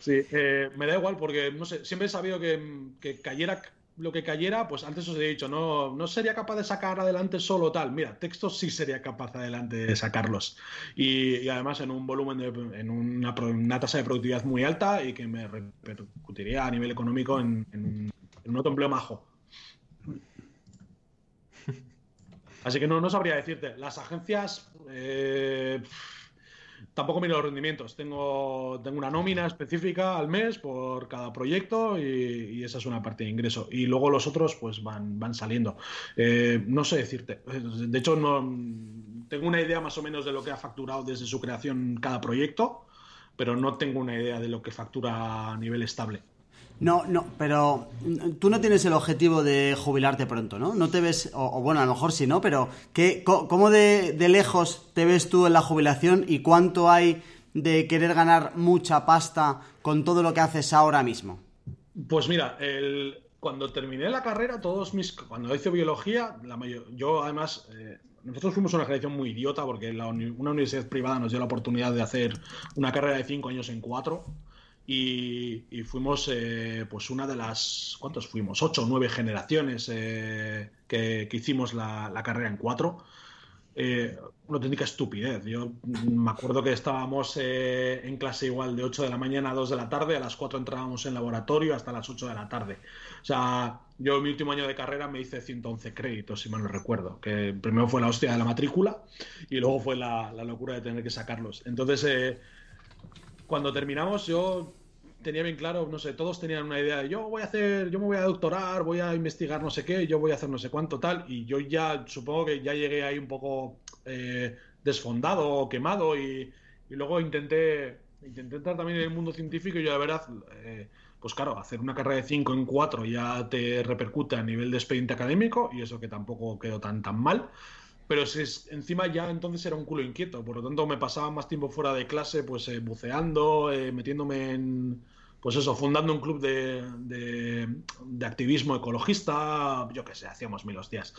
Sí, eh, me da igual porque, no sé, siempre he sabido que, que cayera lo que cayera, pues antes os he dicho, no, no sería capaz de sacar adelante solo tal. Mira, textos sí sería capaz adelante de sacarlos. Y, además en un volumen, de, en una, tasa de productividad muy alta y que me repercutiría a nivel económico en, en, un otro empleo majo. (laughs) Así que no, no sabría decirte. Las agencias... Eh, tampoco miro los rendimientos. Tengo, tengo una nómina específica al mes por cada proyecto y, esa es una parte de ingreso. Y luego los otros pues van, van saliendo. Eh, no sé decirte. De hecho, no tengo una idea más o menos de lo que ha facturado desde su creación cada proyecto, pero no tengo una idea de lo que factura a nivel estable. No, no, pero tú no tienes el objetivo de jubilarte pronto, ¿no? No te ves, o, bueno, a lo mejor sí, ¿no? Pero ¿qué, ¿cómo de, lejos te ves tú en la jubilación y cuánto hay de querer ganar mucha pasta con todo lo que haces ahora mismo? Pues mira, el, cuando terminé la carrera, todos mis. Cuando hice biología, la mayor, yo además. Eh, nosotros fuimos una generación muy idiota porque una universidad privada nos dio la oportunidad de hacer una carrera de cinco años en cuatro. Y, fuimos eh, pues una de las, ¿cuántos fuimos? Ocho o nueve generaciones eh, que, hicimos la, carrera en cuatro. Eh, una auténtica estupidez. Yo me acuerdo que estábamos en clase igual de 8 de la mañana a 2 de la tarde, a las 4 entrábamos en laboratorio hasta las 8 de la tarde. O sea, yo en mi último año de carrera me hice 111 créditos, si mal no recuerdo, que primero fue la hostia de la matrícula y luego fue la, la locura de tener que sacarlos. Entonces, cuando terminamos yo tenía bien claro, no sé, todos tenían una idea de yo voy a hacer, yo me voy a doctorar, voy a investigar no sé qué, yo voy a hacer no sé cuánto tal, y yo ya supongo que ya llegué ahí un poco eh, desfondado quemado y, luego intenté, intenté entrar también en el mundo científico y yo de verdad, eh, pues claro, hacer una carrera de 5 en 4 ya te repercute a nivel de expediente académico y eso que tampoco quedó tan tan mal. Pero si encima ya entonces era un culo inquieto, por lo tanto me pasaba más tiempo fuera de clase, pues eh, buceando, eh, metiéndome en, pues eso, fundando un club de, activismo ecologista, yo qué sé, hacíamos mil hostias.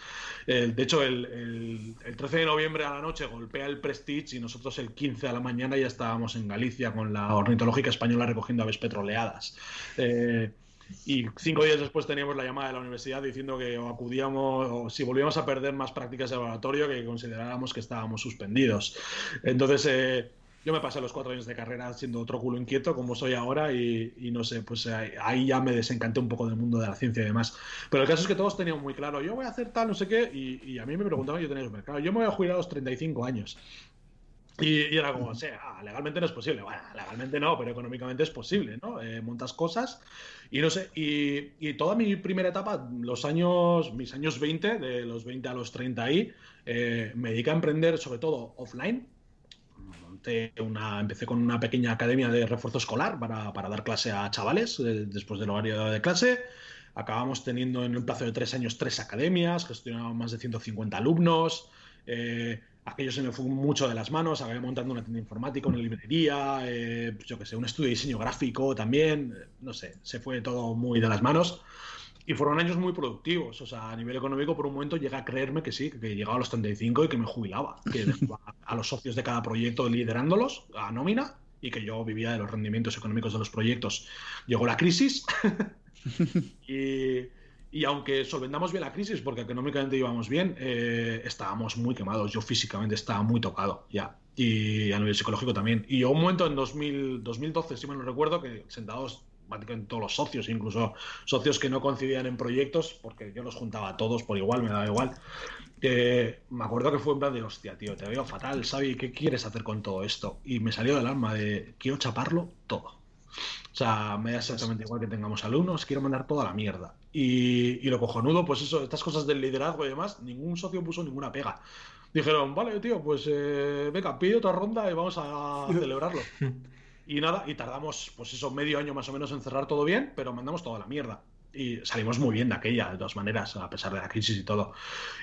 de hecho, el, 13 de noviembre a la noche golpea el Prestige y nosotros el 15 a la mañana ya estábamos en Galicia con la ornitológica española recogiendo aves petroleadas. Eh, y cinco días después teníamos la llamada de la universidad diciendo que acudíamos o si volvíamos a perder más prácticas de laboratorio que consideráramos que estábamos suspendidos. Entonces eh, yo me pasé los cuatro años de carrera siendo otro culo inquieto como soy ahora y, no sé, pues ahí, ya me desencanté un poco del mundo de la ciencia y demás. Pero el caso es que todos tenían muy claro, yo voy a hacer tal, no sé qué, y, a mí me preguntaban, yo tenía súper claro, yo me voy a jubilar a los 35 años. Y, era como, o sea, legalmente no es posible. Bueno, legalmente no, pero económicamente es posible, ¿no? Eh, montas cosas y no sé, y, toda mi primera etapa, los años, mis años 20, de los 20 a los 30 ahí, eh, me dediqué a emprender sobre todo offline. una, empecé con una pequeña academia de refuerzo escolar para, dar clase a chavales eh, después del horario de clase. Acabamos teniendo en un plazo de tres años tres academias, gestionábamos más de 150 alumnos. Eh, aquello se me fue mucho de las manos, acabé montando una tienda informática, una librería, eh, yo qué sé, un estudio de diseño gráfico también, eh, no sé, se fue todo muy de las manos. Y fueron años muy productivos, o sea, a nivel económico por un momento llegué a creerme que sí, que llegaba a los 35 y que me jubilaba, que (laughs) a los socios de cada proyecto liderándolos a nómina y que yo vivía de los rendimientos económicos de los proyectos. Llegó la crisis (laughs) y y aunque solventamos bien la crisis, porque económicamente íbamos bien, eh, estábamos muy quemados. Yo físicamente estaba muy tocado ya. Y a nivel psicológico también. Y un momento en 2000, 2012, si me lo recuerdo, que sentados prácticamente todos los socios, incluso socios que no coincidían en proyectos, porque yo los juntaba a todos por igual, me daba igual. me acuerdo que fue en plan de, hostia, tío, te veo fatal, Xavi, ¿qué quieres hacer con todo esto? Y me salió del alma de, quiero chaparlo todo. O sea, me da exactamente igual que tengamos alumnos, quiero mandar toda la mierda. Y, y, lo cojonudo, pues eso, estas cosas del liderazgo y demás, ningún socio puso ninguna pega. Dijeron, vale, tío, pues eh, venga, pide otra ronda y vamos a (laughs) celebrarlo. Y nada, y tardamos, pues eso, medio año más o menos en cerrar todo bien, pero mandamos toda la mierda. y salimos muy bien de aquella, de todas maneras, a pesar de la crisis y todo.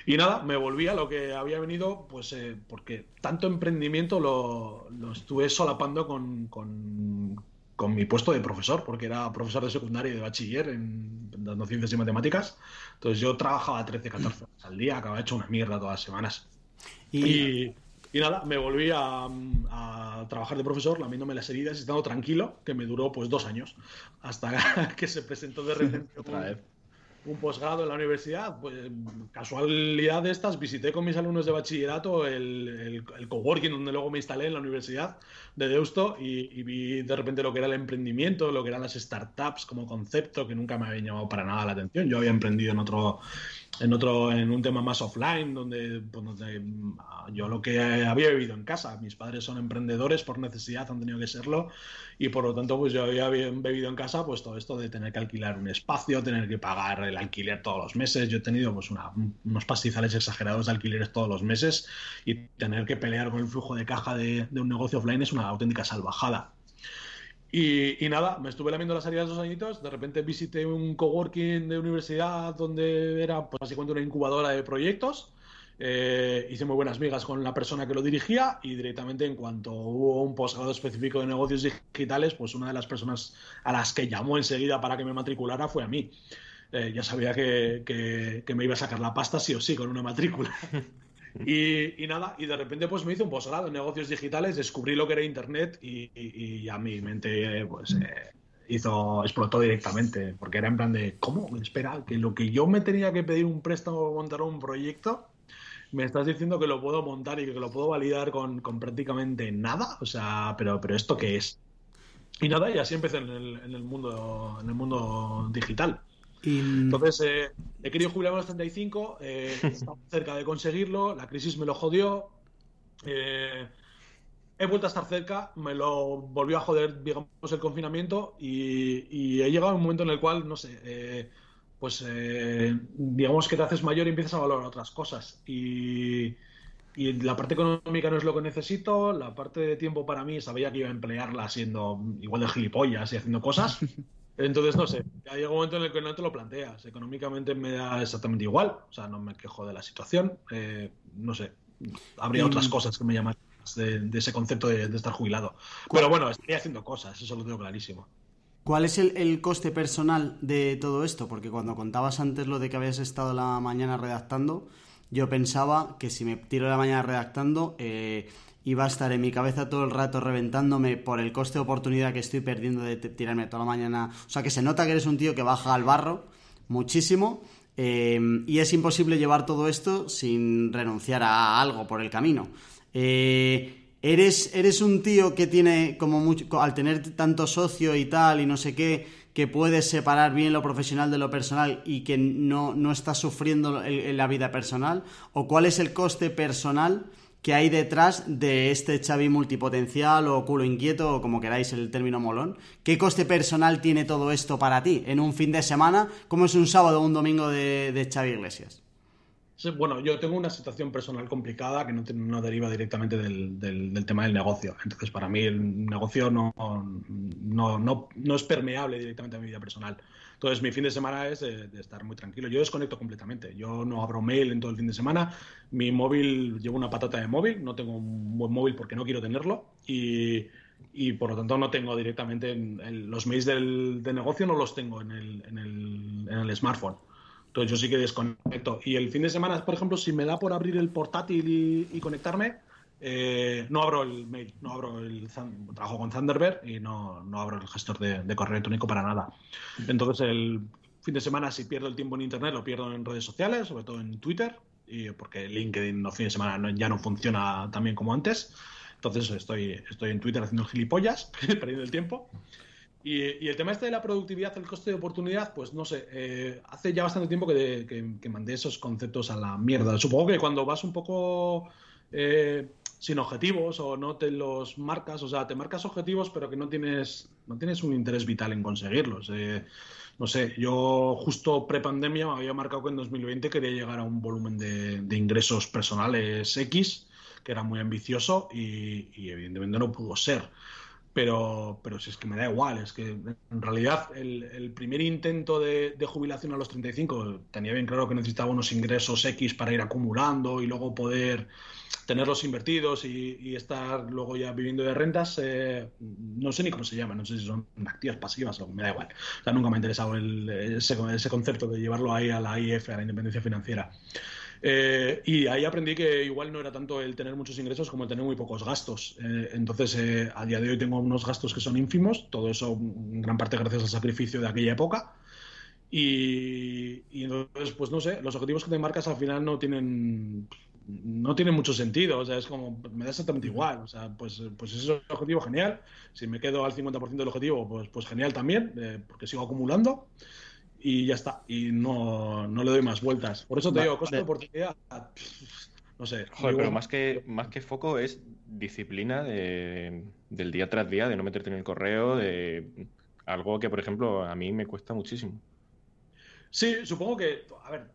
Y nada, me volví a lo que había venido, pues eh, porque tanto emprendimiento lo, lo estuve solapando con, con, con, mi puesto de profesor, porque era profesor de secundaria y de bachiller en, dando ciencias y matemáticas. Entonces yo trabajaba 13, 14 horas al día, acababa hecho una mierda todas las semanas. y, y y nada, me volví a, a, trabajar de profesor, lamiéndome las heridas y estando tranquilo, que me duró pues dos años, hasta (laughs) que se presentó de repente (laughs) otra vez un posgrado en la universidad. Pues casualidad de estas, visité con mis alumnos de bachillerato el, el, el coworking donde luego me instalé en la universidad de Deusto y, y, vi de repente lo que era el emprendimiento, lo que eran las startups como concepto, que nunca me había llamado para nada la atención. Yo había emprendido en otro en otro en un tema más offline donde, pues, donde, yo lo que había vivido en casa mis padres son emprendedores por necesidad han tenido que serlo y por lo tanto pues yo había vivido en casa pues todo esto de tener que alquilar un espacio tener que pagar el alquiler todos los meses. Yo he tenido pues unos pastizales exagerados de alquileres todos los meses y tener que pelear con el flujo de caja de un negocio offline es una auténtica salvajada y, nada, me estuve lamiendo las heridas dos añitos. De repente visité un coworking de universidad donde era pues, básicamente una incubadora de proyectos. Eh, hice muy buenas migas con la persona que lo dirigía y directamente en cuanto hubo un posgrado específico de negocios digitales, pues una de las personas a las que llamó enseguida para que me matriculara fue a mí. Eh, ya sabía que, que, me iba a sacar la pasta sí o sí con una matrícula. (laughs) Y, nada, y de repente pues me hice un posgrado en negocios digitales, descubrí lo que era Internet y, y, a mi mente pues eh, hizo, explotó directamente, porque era en plan de, ¿cómo? Espera, que lo que yo me tenía que pedir un préstamo para montar un proyecto, me estás diciendo que lo puedo montar y que lo puedo validar con, con prácticamente nada, o sea, pero, pero ¿esto qué es? Y nada, y así empecé en el mundo, en el mundo digital. Y... Entonces, eh, he querido jubilarme a los 35, eh, estaba cerca de conseguirlo, la crisis me lo jodió, eh, he vuelto a estar cerca, me lo volvió a joder, digamos, el confinamiento y, y he llegado a un momento en el cual, no sé, eh, pues digamos que te haces mayor y empiezas a valorar otras cosas. Y, y la parte económica no es lo que necesito, la parte de tiempo para mí sabía que iba a emplearla siendo igual de gilipollas y haciendo cosas. (laughs) Entonces, no sé, ya llega un momento en el que no te lo planteas. Económicamente me da exactamente igual, o sea, no me quejo de la situación. Eh, no sé, habría y... otras cosas que me llaman de, de ese concepto de, de, estar jubilado. Pero bueno, estoy haciendo cosas, eso lo tengo clarísimo. ¿Cuál es el, el, coste personal de todo esto? Porque cuando contabas antes lo de que habías estado la mañana redactando, yo pensaba que si me tiro la mañana redactando, eh, iba a estar en mi cabeza todo el rato reventándome por el coste de oportunidad que estoy perdiendo de tirarme toda la mañana. O sea, que se nota que eres un tío que baja al barro muchísimo eh, y es imposible llevar todo esto sin renunciar a algo por el camino. Eh, eres, eres un tío que tiene como mucho, al tener tanto socio y tal y no sé qué, que puedes separar bien lo profesional de lo personal y que no, no estás sufriendo en la vida personal? ¿O cuál es el coste personal? que hay detrás de este Xavi multipotencial o culo inquieto o como queráis el término molón. ¿Qué coste personal tiene todo esto para ti en un fin de semana como es un sábado o un domingo de, de Xavi Iglesias? Bueno, yo tengo una situación personal complicada que no, no deriva directamente del, del, tema del negocio. Entonces, para mí el negocio no, es permeable directamente a mi vida personal. Entonces, mi fin de semana es de, de, estar muy tranquilo. Yo desconecto completamente. Yo no abro mail en todo el fin de semana. Mi móvil, llevo una patata de móvil. No tengo un buen móvil porque no quiero tenerlo. Y, por lo tanto, no tengo directamente en, en los mails del, de negocio, no los tengo en el, en el smartphone. Entonces, yo sí que desconecto. Y el fin de semana, por ejemplo, si me da por abrir el portátil y, y conectarme, eh, no abro el mail, no abro el trabajo con Thunderbird y no, no abro el gestor de, de, correo electrónico para nada. Entonces el fin de semana si pierdo el tiempo en internet lo pierdo en redes sociales, sobre todo en Twitter, y porque LinkedIn los fines de semana no, ya no funciona tan bien como antes. Entonces estoy, estoy en Twitter haciendo gilipollas, (laughs) perdiendo el tiempo. Y, y, el tema este de la productividad, el coste de oportunidad, pues no sé, eh, hace ya bastante tiempo que, de, que, que, mandé esos conceptos a la mierda. Supongo que cuando vas un poco eh, sin objetivos o no te los marcas, o sea, te marcas objetivos pero que no tienes, no tienes un interés vital en conseguirlos. Eh, no sé, yo justo pre-pandemia me había marcado que en 2020 quería llegar a un volumen de, de ingresos personales X, que era muy ambicioso y, y, evidentemente no pudo ser. Pero, pero si es que me da igual, es que en realidad el, primer intento de, jubilación a los 35 tenía bien claro que necesitaba unos ingresos X para ir acumulando y luego poder tenerlos invertidos y, estar luego ya viviendo de rentas, eh, no sé ni cómo se llama, no sé si son activas pasivas o me da igual. O sea, nunca me ha interesado ese, ese concepto de llevarlo ahí a la IF, a la independencia financiera. Eh, y ahí aprendí que igual no era tanto el tener muchos ingresos como el tener muy pocos gastos. Eh, entonces, eh, a día de hoy tengo unos gastos que son ínfimos, todo eso en gran parte gracias al sacrificio de aquella época. Y, entonces, pues no sé, los objetivos que te marcas al final no tienen no tienen mucho sentido, o sea, es como, me da exactamente igual, o sea, pues, pues ese es el objetivo genial, si me quedo al 50% del objetivo, pues, pues genial también, porque sigo acumulando, y ya está. Y no, no le doy más vueltas. Por eso te digo, costo de oportunidad. No sé. Joder, pero más que, más que foco es disciplina de, del día tras día, de no meterte en el correo, de algo que, por ejemplo, a mí me cuesta muchísimo. Sí, supongo que, a ver,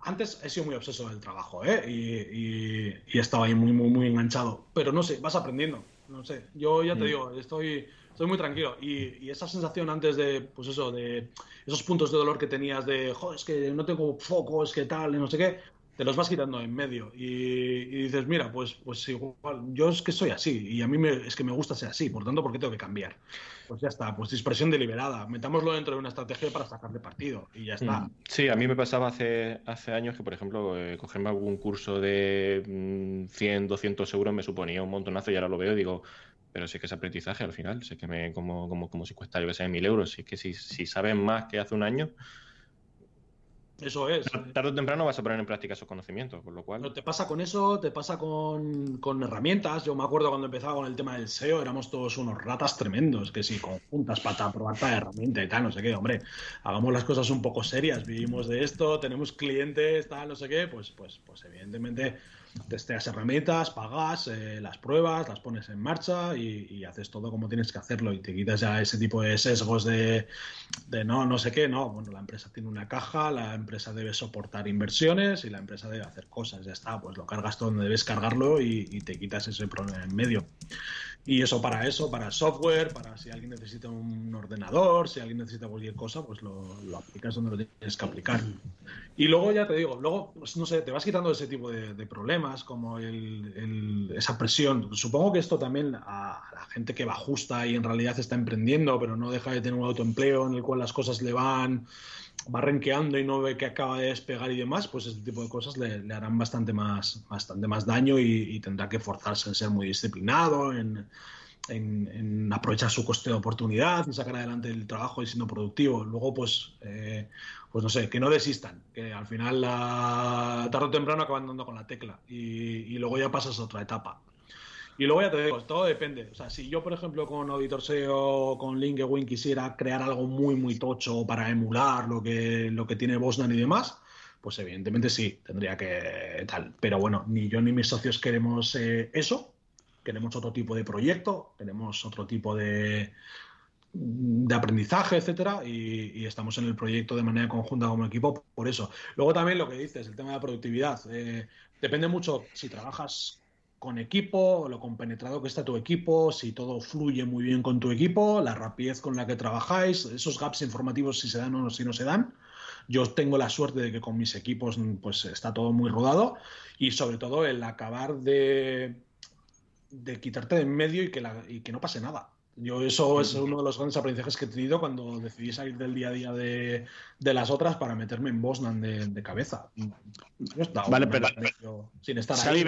antes he sido muy obseso del trabajo, ¿eh? Y, y, estaba ahí muy, muy, muy enganchado. Pero no sé, vas aprendiendo. No sé, yo ya te mm. digo, estoy estoy muy tranquilo. Y, esa sensación antes de, pues eso, de esos puntos de dolor que tenías de, joder, es que no tengo foco, es que tal, y no sé qué, te los vas quitando en medio. Y, dices, mira, pues, pues igual, yo es que soy así y a mí me, es que me gusta ser así, por tanto, ¿por qué tengo que cambiar? Pues ya está, pues dispersión deliberada. Metámoslo dentro de una estrategia para sacarle partido y ya está. Mm. Sí, a mí me pasaba hace, hace años que, por ejemplo, eh, cogerme algún curso de 100, mm, 200 euros me suponía un montonazo y ahora lo veo y digo, pero sí que es aprendizaje al final, sé que me como, como, como si cuesta, yo que sé, mil euros, es que si, si sabes más que hace un año, eso es. Tarde o temprano vas a poner en práctica esos conocimientos, con lo cual. te pasa con eso, te pasa con, con, herramientas. Yo me acuerdo cuando empezaba con el tema del SEO, éramos todos unos ratas tremendos, que si conjuntas para probar para herramienta y tal, no sé qué, hombre, hagamos las cosas un poco serias, vivimos de esto, tenemos clientes, tal, no sé qué, pues, pues, pues evidentemente testeas herramientas, pagas, eh, las pruebas, las pones en marcha y, haces todo como tienes que hacerlo y te quitas ya ese tipo de sesgos de, no, no sé qué, no, bueno, la empresa tiene una caja, la empresa debe soportar inversiones y la empresa debe hacer cosas, ya está, pues lo cargas todo donde debes cargarlo y, y te quitas ese problema en medio. Y eso para eso, para software, para si alguien necesita un ordenador, si alguien necesita cualquier cosa, pues lo, aplicas donde lo tienes que aplicar. Y luego ya te digo, luego, pues no sé, te vas quitando ese tipo de, problemas, como el, esa presión. Supongo que esto también a, la gente que va justa y en realidad está emprendiendo, pero no deja de tener un autoempleo en el cual las cosas le van va renqueando y no ve que acaba de despegar y demás, pues este tipo de cosas le, harán bastante más, bastante más daño y, tendrá que forzarse en ser muy disciplinado, en, aprovechar su coste de oportunidad y sacar adelante el trabajo y siendo productivo. Luego, pues, eh, pues no sé, que no desistan, que al final, tarde o temprano acaban dando con la tecla y, y luego ya pasas a otra etapa. Y luego ya te digo, todo depende. O sea, si yo, por ejemplo, con Auditor SEO, con LinkedIn quisiera crear algo muy, muy tocho para emular lo que, lo que tiene Bosnan y demás, pues evidentemente sí, tendría que tal. Pero bueno, ni yo ni mis socios queremos eh, eso. Queremos otro tipo de proyecto, queremos otro tipo de, de aprendizaje, etcétera, y, estamos en el proyecto de manera conjunta como equipo por eso. Luego también lo que dices, el tema de la productividad. Eh, depende mucho si trabajas con equipo, lo compenetrado que está tu equipo, si todo fluye muy bien con tu equipo, la rapidez con la que trabajáis, esos gaps informativos si se dan o si no se dan. Yo tengo la suerte de que con mis equipos pues está todo muy rodado y sobre todo el acabar de, de quitarte de en medio y que, y que no pase nada. Yo eso es uno de los grandes aprendizajes que he tenido cuando decidí salir del día a día de, las otras para meterme en Bosnan de, cabeza. vale, pero sin estar ahí.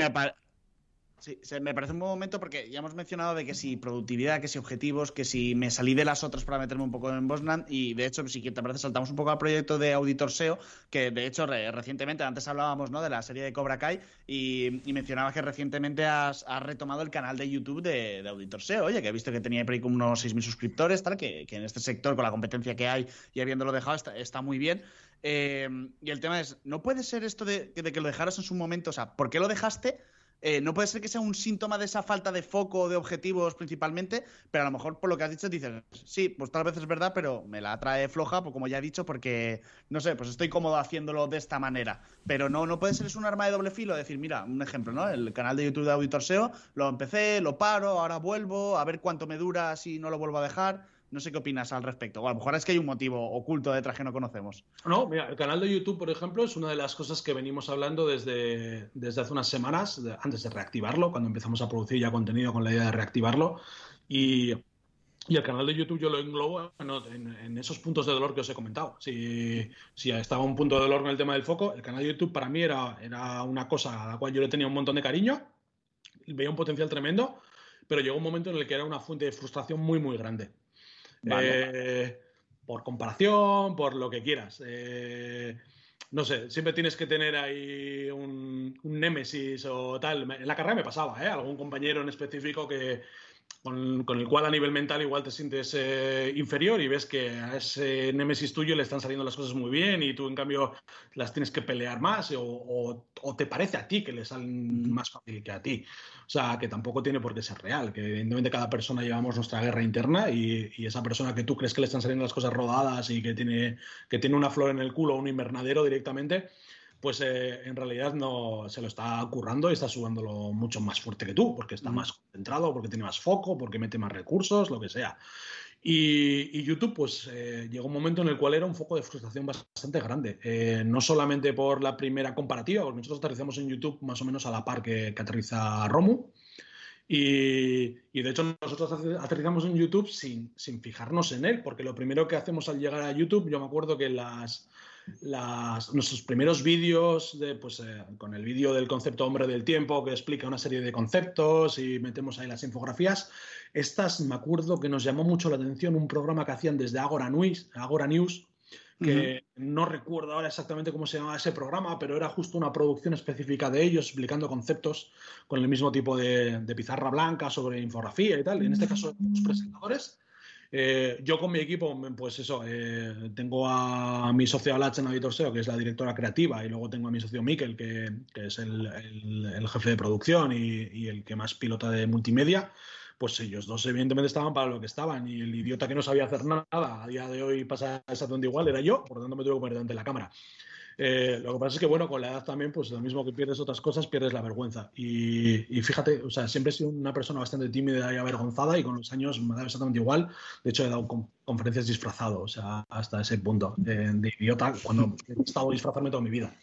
Sí, me parece un buen momento porque ya hemos mencionado de que si productividad, que si objetivos, que si me salí de las otras para meterme un poco en Bosnan y de hecho, si te parece, saltamos un poco al proyecto de Auditor SEO, que de hecho recientemente, antes hablábamos ¿no? de la serie de Cobra Kai y, y mencionabas que recientemente has, retomado el canal de YouTube de, Auditor SEO, oye, que he visto que tenía por ahí como unos 6.000 suscriptores, tal, que, en este sector, con la competencia que hay y habiéndolo dejado, está, muy bien. Eh, y el tema es, ¿no puede ser esto de, de que lo dejaras en su momento? O sea, ¿por qué lo dejaste? Eh, no puede ser que sea un síntoma de esa falta de foco, de objetivos principalmente, pero a lo mejor por lo que has dicho dices, sí, pues tal vez es verdad, pero me la trae floja, pues como ya he dicho, porque, no sé, pues estoy cómodo haciéndolo de esta manera. Pero no, no puede ser, es un arma de doble filo, decir, mira, un ejemplo, ¿no? El canal de YouTube de Auditor SEO, lo empecé, lo paro, ahora vuelvo, a ver cuánto me dura si no lo vuelvo a dejar. No sé qué opinas al respecto. O a lo mejor es que hay un motivo oculto detrás que no conocemos. No, mira, el canal de YouTube, por ejemplo, es una de las cosas que venimos hablando desde, desde hace unas semanas, antes de reactivarlo, cuando empezamos a producir ya contenido con la idea de reactivarlo. Y, y el canal de YouTube yo lo englobo en, esos puntos de dolor que os he comentado. Si, si, estaba un punto de dolor con el tema del foco, el canal de YouTube para mí era, era una cosa a la cual yo le tenía un montón de cariño, veía un potencial tremendo, pero llegó un momento en el que era una fuente de frustración muy, muy grande. Eh, por comparación, por lo que quieras. Eh, no sé, siempre tienes que tener ahí un, un, némesis o tal. En la carrera me pasaba, ¿eh? Algún compañero en específico que, con, el cual a nivel mental igual te sientes eh, inferior y ves que a ese némesis tuyo le están saliendo las cosas muy bien y tú en cambio las tienes que pelear más o, te parece a ti que le salen más fácil que a ti. O sea, que tampoco tiene por qué ser real, que evidentemente cada persona llevamos nuestra guerra interna y, esa persona que tú crees que le están saliendo las cosas rodadas y que tiene, que tiene una flor en el culo o un invernadero directamente, pues eh, en realidad no se lo está currando y está subándolo mucho más fuerte que tú, porque está más concentrado, porque tiene más foco, porque mete más recursos, lo que sea. Y, YouTube, pues eh, llegó un momento en el cual era un foco de frustración bastante grande. Eh, no solamente por la primera comparativa, porque nosotros aterrizamos en YouTube más o menos a la par que, aterriza Romu. Y, y, de hecho nosotros aterrizamos en YouTube sin, sin, fijarnos en él, porque lo primero que hacemos al llegar a YouTube, yo me acuerdo que las, nuestros primeros vídeos, pues, eh, con el vídeo del concepto hombre del tiempo, que explica una serie de conceptos y metemos ahí las infografías, estas me acuerdo que nos llamó mucho la atención un programa que hacían desde Agora News, Agora News que no recuerdo ahora exactamente cómo se llamaba ese programa, pero era justo una producción específica de ellos explicando conceptos con el mismo tipo de, de pizarra blanca sobre infografía y tal. Y en este caso, los presentadores eh, yo con mi equipo, pues eso, eh, tengo a mi socio Alach en Auditor SEO, que es la directora creativa, y luego tengo a mi socio Miquel, que, es el, jefe de producción y, el que más pilota de multimedia. Pues ellos dos evidentemente estaban para lo que estaban y el idiota que no sabía hacer nada a día de hoy pasa exactamente igual era yo, por lo tanto me tuve que poner delante de la cámara. Eh, lo que pasa es que, bueno, con la edad también, pues lo mismo que pierdes otras cosas, pierdes la vergüenza. Y, fíjate, o sea, siempre he sido una persona bastante tímida y avergonzada y con los años me da exactamente igual. De hecho, he dado conferencias disfrazado, o sea, hasta ese punto de idiota, cuando (laughs) he estado disfrazarme toda mi vida.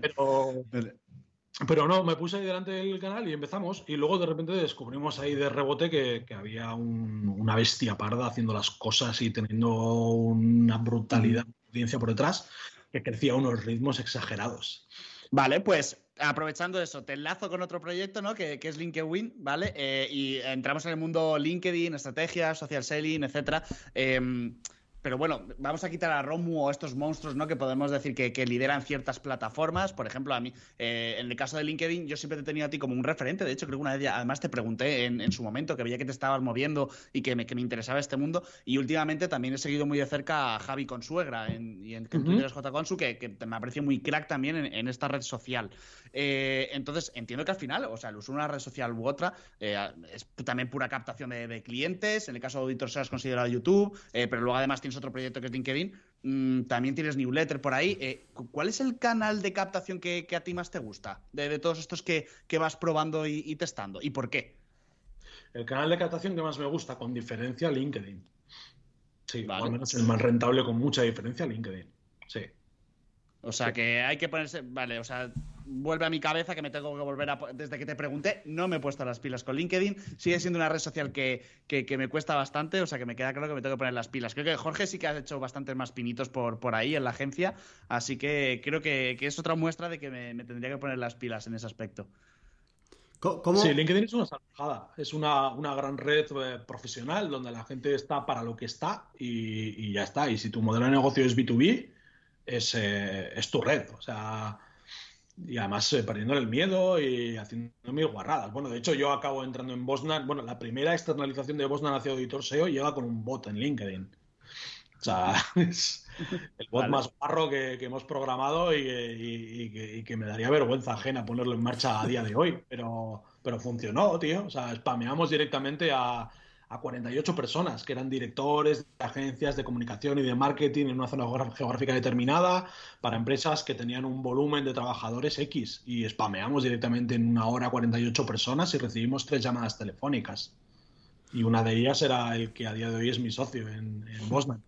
Pero, (laughs) pero no, me puse ahí delante del canal y empezamos. Y luego de repente descubrimos ahí de rebote que, había una bestia parda haciendo las cosas y teniendo una brutalidad de audiencia por detrás que crecía a unos ritmos exagerados. Vale, pues aprovechando eso, te enlazo con otro proyecto, ¿no? Que, es LinkedIn, ¿vale? Eh, y entramos en el mundo LinkedIn, estrategias, social selling, etcétera. Em, pero bueno, vamos a quitar a Romu o estos monstruos, ¿no? Que podemos decir que, lideran ciertas plataformas. Por ejemplo, a mí, eh, en el caso de LinkedIn, yo siempre te he tenido a ti como un referente. De hecho, creo que una vez además te pregunté en, su momento que veía que te estabas moviendo y que me, que me, interesaba este mundo. Y últimamente también he seguido muy de cerca a Javi Consuegra y en que Twitter es J. Consu, que, que, me parecido muy crack también en, esta red social. Eh, entonces, entiendo que al final, o sea, el uso de una red social u otra eh, es también pura captación de, clientes. En el caso de Auditor has considerado YouTube, pero luego además tienes otro proyecto que es LinkedIn, mm, también tienes newsletter por ahí. Eh, ¿Cuál es el canal de captación que, a ti más te gusta? De, todos estos que, vas probando y, testando. ¿Y por qué? El canal de captación que más me gusta, con diferencia, LinkedIn. Sí, al menos el más rentable con mucha diferencia, LinkedIn. Sí. O sea que hay que ponerse. Vale, o sea, vuelve a mi cabeza que me tengo que volver a. Desde que te pregunté, no me he puesto las pilas con LinkedIn. Sigue siendo una red social que, me cuesta bastante, o sea que me queda claro que me tengo que poner las pilas. Creo que Jorge sí que ha hecho bastantes más pinitos por, por ahí en la agencia, así que creo que, es otra muestra de que me, tendría que poner las pilas en ese aspecto. ¿Cómo? Sí, LinkedIn es una salvajada. Es una, gran red eh, profesional donde la gente está para lo que está y, ya está. Y si tu modelo de negocio es B2B, es, eh, es tu red. O sea, y además eh, perdiendo el miedo y haciendo mis guarradas. Bueno, de hecho, yo acabo entrando en Bosnan. Bueno, la primera externalización de Bosnan hacia Auditor SEO llega con un bot en LinkedIn. O sea, (laughs) es el bot más barro que, hemos programado y, que, me daría vergüenza ajena ponerlo en marcha a día de hoy. Pero, pero funcionó, tío. O sea, spameamos directamente a, a 48 personas que eran directores de agencias de comunicación y de marketing en una zona geográfica determinada para empresas que tenían un volumen de trabajadores X y spameamos directamente en una hora 48 personas y recibimos tres llamadas telefónicas. Y una de ellas era el que a día de hoy es mi socio en, Bosman.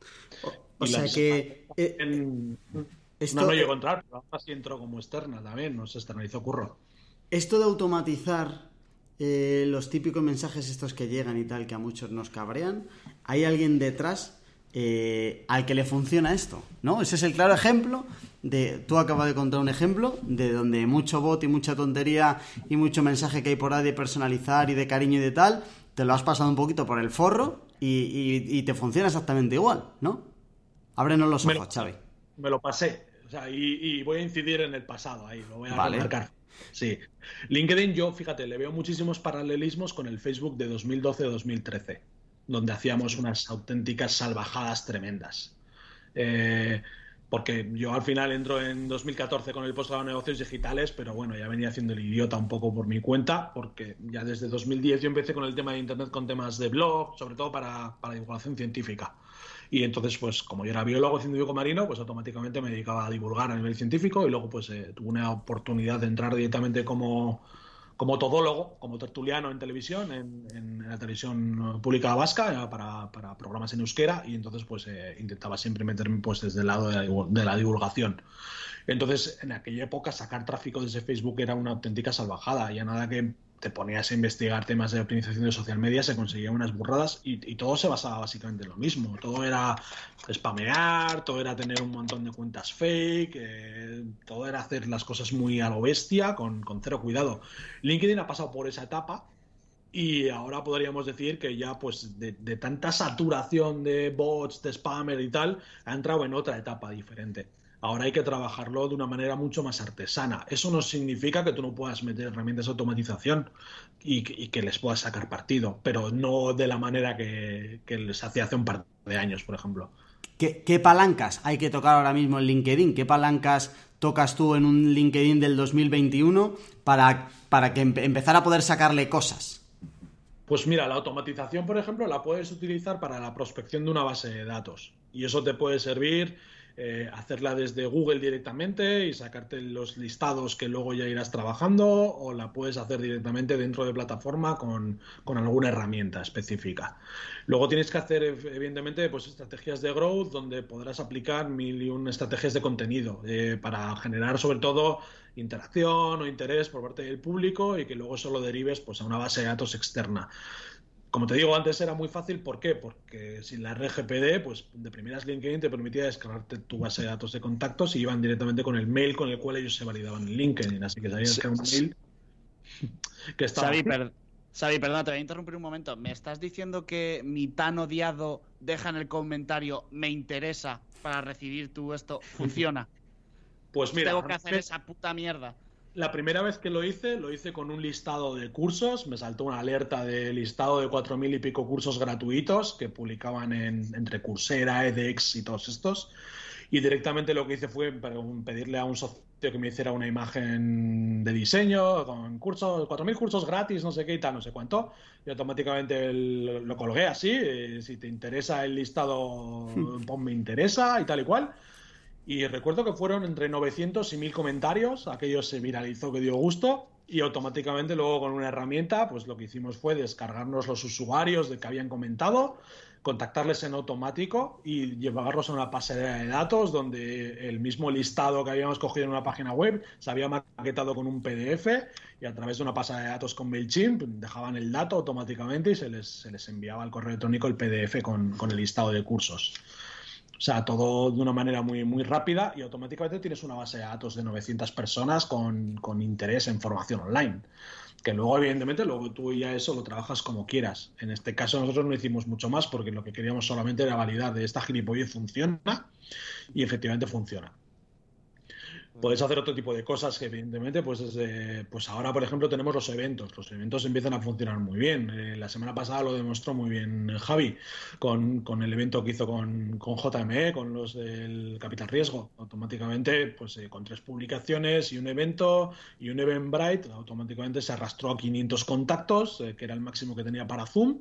O, sea que... Eh, esto... No, llegó a entrar, pero así entró como externa también, nos externalizó curro. Esto de automatizar eh, los típicos mensajes estos que llegan y tal, que a muchos nos cabrean, hay alguien detrás eh, al que le funciona esto, ¿no? Ese es el claro ejemplo de, tú acabas de contar un ejemplo de donde mucho bot y mucha tontería y mucho mensaje que hay por ahí de personalizar y de cariño y de tal, te lo has pasado un poquito por el forro y, te funciona exactamente igual, ¿no? Ábrenos los ojos, Xavi. Me lo pasé, o sea, y, voy a incidir en el pasado ahí, lo voy a marcar. Sí. LinkedIn, yo, fíjate, le veo muchísimos paralelismos con el Facebook de 2012-2013, donde hacíamos unas auténticas salvajadas tremendas. Eh, porque yo al final entro en 2014 con el postgrado de negocios digitales, pero bueno, ya venía haciendo el idiota un poco por mi cuenta, porque ya desde 2010 yo empecé con el tema de Internet con temas de blog, sobre todo para, para divulgación científica. Y entonces, pues como yo era biólogo científico marino, pues automáticamente me dedicaba a divulgar a nivel científico y luego pues eh, tuve una oportunidad de entrar directamente como, como todólogo, como tertuliano en televisión, en, la televisión pública vasca, eh, para, para, programas en euskera, y entonces pues eh, intentaba siempre meterme pues desde el lado de la, de la, divulgación. Entonces, en aquella época sacar tráfico desde Facebook era una auténtica salvajada, ya nada que te ponías a investigar temas de optimización de social media, se conseguían unas burradas y, todo se basaba básicamente en lo mismo. Todo era spamear, todo era tener un montón de cuentas fake, eh, todo era hacer las cosas muy a lo bestia, con, cero cuidado. LinkedIn ha pasado por esa etapa y ahora podríamos decir que ya pues de, de tanta saturación de bots, de spammer y tal, ha entrado en otra etapa diferente. Ahora hay que trabajarlo de una manera mucho más artesana. Eso no significa que tú no puedas meter herramientas de automatización y, que les puedas sacar partido, pero no de la manera que, les hacía hace un par de años, por ejemplo. ¿Qué, palancas hay que tocar ahora mismo en LinkedIn? ¿Qué palancas tocas tú en un LinkedIn del 2021 para, para que empezar a poder sacarle cosas? Pues mira, la automatización, por ejemplo, la puedes utilizar para la prospección de una base de datos. Y eso te puede servir eh, hacerla desde Google directamente y sacarte los listados que luego ya irás trabajando o la puedes hacer directamente dentro de plataforma con, alguna herramienta específica. Luego tienes que hacer, evidentemente, pues estrategias de growth donde podrás aplicar mil y un estrategias de contenido eh, para generar sobre todo interacción o interés por parte del público y que luego solo derives pues, a una base de datos externa. Como te digo, antes era muy fácil, ¿por qué? Porque sin la RGPD, pues de primeras LinkedIn te permitía descargarte tu base de datos de contactos y iban directamente con el mail con el cual ellos se validaban en LinkedIn. Así que sabías que era un mail que estaba. Xavi, perdona, te voy a interrumpir un momento. ¿Me estás diciendo que mi tan odiado deja en el comentario me interesa para recibir tú esto? ¿Funciona? (laughs) Pues mira. Tengo que hacer esa puta mierda. La primera vez que lo hice, lo hice con un listado de cursos. Me saltó una alerta de listado de cuatro mil y pico cursos gratuitos que publicaban en, entre Coursera, edX y todos estos. Y directamente lo que hice fue pedirle a un socio que me hiciera una imagen de diseño con cursos, mil cursos gratis, no sé qué y tal, no sé cuánto. Y automáticamente lo colgué así. Eh, si te interesa el listado, hmm. ponme interesa y tal y cual. Y recuerdo que fueron entre 900 y 1000 comentarios, aquello se viralizó que dio gusto y automáticamente luego con una herramienta, pues lo que hicimos fue descargarnos los usuarios de que habían comentado, contactarles en automático y llevarlos a una pasarela de datos donde el mismo listado que habíamos cogido en una página web se había maquetado con un PDF y a través de una pasarela de datos con MailChimp dejaban el dato automáticamente y se les, se les enviaba al correo electrónico el PDF con, con el listado de cursos. O sea, todo de una manera muy, muy rápida y automáticamente tienes una base de datos de 900 personas con, interés en formación online. Que luego, evidentemente, luego tú ya eso lo trabajas como quieras. En este caso, nosotros no hicimos mucho más porque lo que queríamos solamente era validar de esta gilipollez funciona y efectivamente funciona. Puedes hacer otro tipo de cosas que evidentemente, pues desde, pues ahora por ejemplo tenemos los eventos. Los eventos empiezan a funcionar muy bien. Eh, la semana pasada lo demostró muy bien Javi con, con el evento que hizo con, con, JME, con los del Capital Riesgo. Automáticamente, pues eh, con tres publicaciones y un evento y un Eventbrite, automáticamente se arrastró a 500 contactos, eh, que era el máximo que tenía para Zoom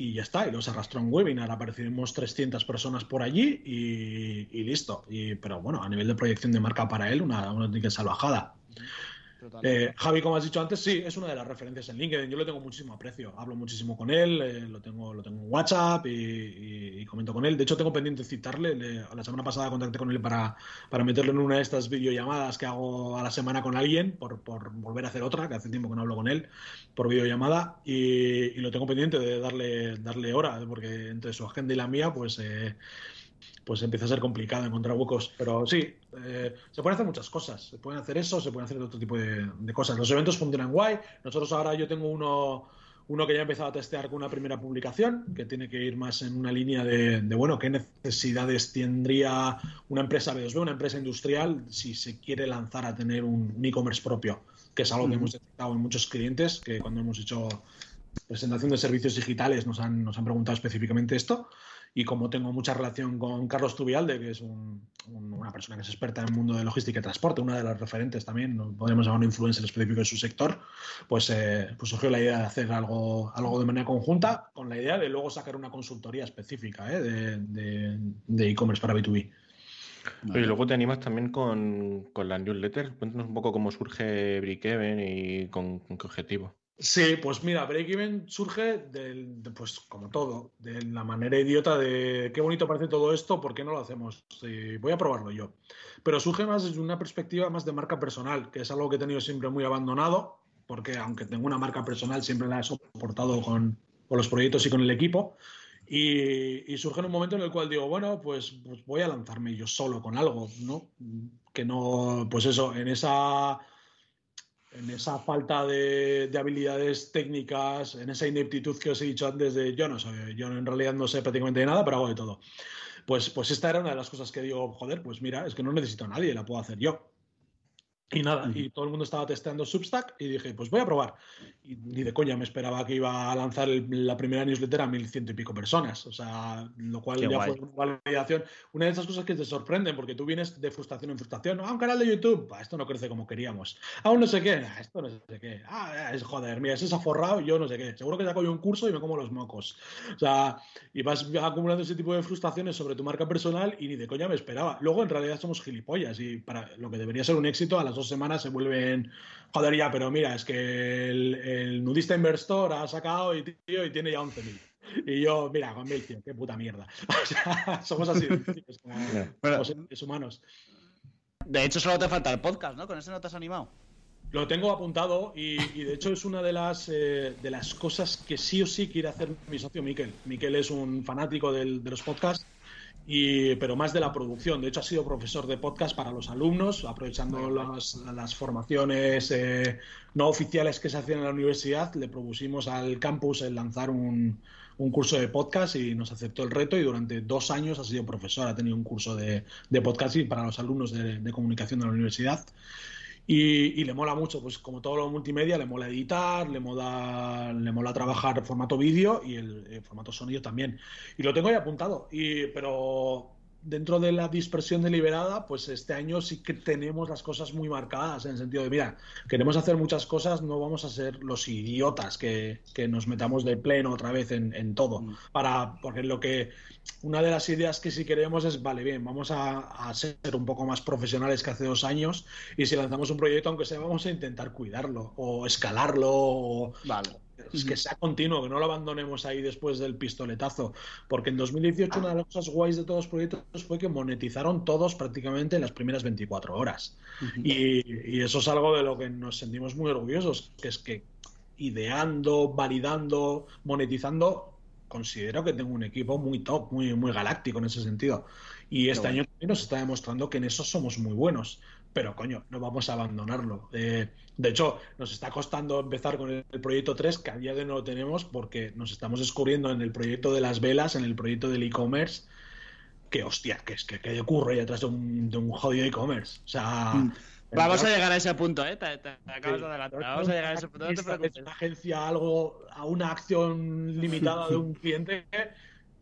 y ya está, y los arrastró un webinar, aparecimos 300 personas por allí y, listo. Y, pero bueno, a nivel de proyección de marca para él, una, una salvajada. Eh, Javi, como has dicho antes, sí, es una de las referencias en LinkedIn. Yo lo tengo muchísimo aprecio. Hablo muchísimo con él, eh, lo, tengo, lo tengo en WhatsApp y, comento con él. De hecho, tengo pendiente citarle. la semana pasada contacté con él para, para meterlo en una de estas videollamadas que hago a la semana con alguien, por, por volver a hacer otra, que hace tiempo que no hablo con él, por videollamada. Y, lo tengo pendiente de darle, darle hora, porque entre su agenda y la mía, pues. Eh, pues empieza a ser complicado encontrar huecos. Pero sí, eh, se pueden hacer muchas cosas. Se pueden hacer eso, se pueden hacer otro tipo de, cosas. Los eventos funcionan guay. Nosotros ahora yo tengo uno, uno que ya he empezado a testear con una primera publicación, que tiene que ir más en una línea de, bueno, qué necesidades tendría una empresa B2B, una empresa industrial, si se quiere lanzar a tener un, e-commerce propio, que es algo que hemos detectado en muchos clientes, que cuando hemos hecho presentación de servicios digitales nos han, nos han preguntado específicamente esto y como tengo mucha relación con Carlos Tubialde, que es una persona que es experta en el mundo de logística y transporte, una de las referentes también, podemos llamar un influencer específico de su sector, pues, eh, pues surgió la idea de hacer algo, algo de manera conjunta con la idea de luego sacar una consultoría específica ¿eh? de e-commerce para B2B. Y luego te animas también con, con la newsletter. Cuéntanos un poco cómo surge Brickhaven y con qué objetivo. Sí, pues mira, Break-Even surge del, pues como todo, de la manera idiota de qué bonito parece todo esto, ¿por qué no lo hacemos? voy a probarlo yo. Pero surge más desde una perspectiva más de marca personal, que es algo que he tenido siempre muy abandonado, porque aunque tengo una marca personal, siempre la he soportado con, los proyectos y con el equipo. Y, surge en un momento en el cual digo, bueno, pues, pues voy a lanzarme yo solo con algo, ¿no? Que no, pues eso, en esa en esa falta de, habilidades técnicas, en esa ineptitud que os he dicho antes de yo no sé, yo en realidad no sé prácticamente nada, pero hago de todo. Pues, pues esta era una de las cosas que digo, joder, pues mira, es que no necesito a nadie, la puedo hacer yo. Y nada, y todo el mundo estaba testeando Substack y dije, pues voy a probar. Y ni de coña me esperaba que iba a lanzar la primera newsletter a mil ciento y pico personas. O sea, lo cual ya fue una validación. Una de esas cosas que te sorprenden, porque tú vienes de frustración en frustración. Ah, un canal de YouTube, esto no crece como queríamos. Aún no sé qué, esto no sé qué. Ah, es joder, mira, ese es aforrado, yo no sé qué. Seguro que saco yo un curso y me como los mocos. O sea, y vas acumulando ese tipo de frustraciones sobre tu marca personal y ni de coña me esperaba. Luego, en realidad, somos gilipollas y para lo que debería ser un éxito, a las dos semanas se vuelven, joder, ya, pero mira, es que el, nudista inversor ha sacado y, tío, y tiene ya 11.000. Y yo, mira, con mil, tío, qué puta mierda. (laughs) O sea, somos así, como, seres humanos. De hecho, solo te falta el podcast, ¿no? Con ese no te has animado. Lo tengo apuntado y, de hecho es una de las, eh, de las cosas que sí o sí quiere hacer mi socio Miquel. Miquel es un fanático de los podcasts pero más de la producción. De hecho, ha sido profesor de podcast para los alumnos, aprovechando las, formaciones eh, no oficiales que se hacían en la universidad. Le propusimos al campus el lanzar un, curso de podcast y nos aceptó el reto y durante dos años ha sido profesor, ha tenido un curso de, de podcasting para los alumnos de comunicación de la universidad. Y, le mola mucho, pues como todo lo multimedia, le mola editar, le mola, le mola trabajar formato vídeo y el, formato sonido también. Y lo tengo ahí apuntado. Y, pero dentro de la dispersión deliberada, pues este año sí que tenemos las cosas muy marcadas, en el sentido de, mira, queremos hacer muchas cosas, no vamos a ser los idiotas que, nos metamos de pleno otra vez en, todo. Mm. Para, porque lo que, una de las ideas que sí queremos es, vale, bien, vamos a, ser un poco más profesionales que hace dos años y si lanzamos un proyecto, aunque sea, vamos a intentar cuidarlo o escalarlo o... Vale es que sea continuo, que no lo abandonemos ahí después del pistoletazo. Porque en 2018 una de las cosas guays de todos los proyectos fue que monetizaron todos prácticamente en las primeras 24 horas. y, eso es algo de lo que nos sentimos muy orgullosos, que es que ideando, validando, monetizando, considero que tengo un equipo muy top, muy, muy galáctico en ese sentido. Y este año también nos está demostrando que en eso somos muy buenos pero coño, no vamos a abandonarlo. Eh, de hecho, nos está costando empezar con el, proyecto 3, que a día de hoy no lo tenemos porque nos estamos descubriendo en el proyecto de las velas, en el proyecto del e-commerce, que hostia, que es que, que y detrás de un, de un jodido e-commerce. O sea. Mm. Vamos a llegar a ese punto, ¿eh? Te, te acabas de adelantar. Vamos a llegar a ese punto. No te preocupes. Una agencia algo a una acción limitada de un cliente.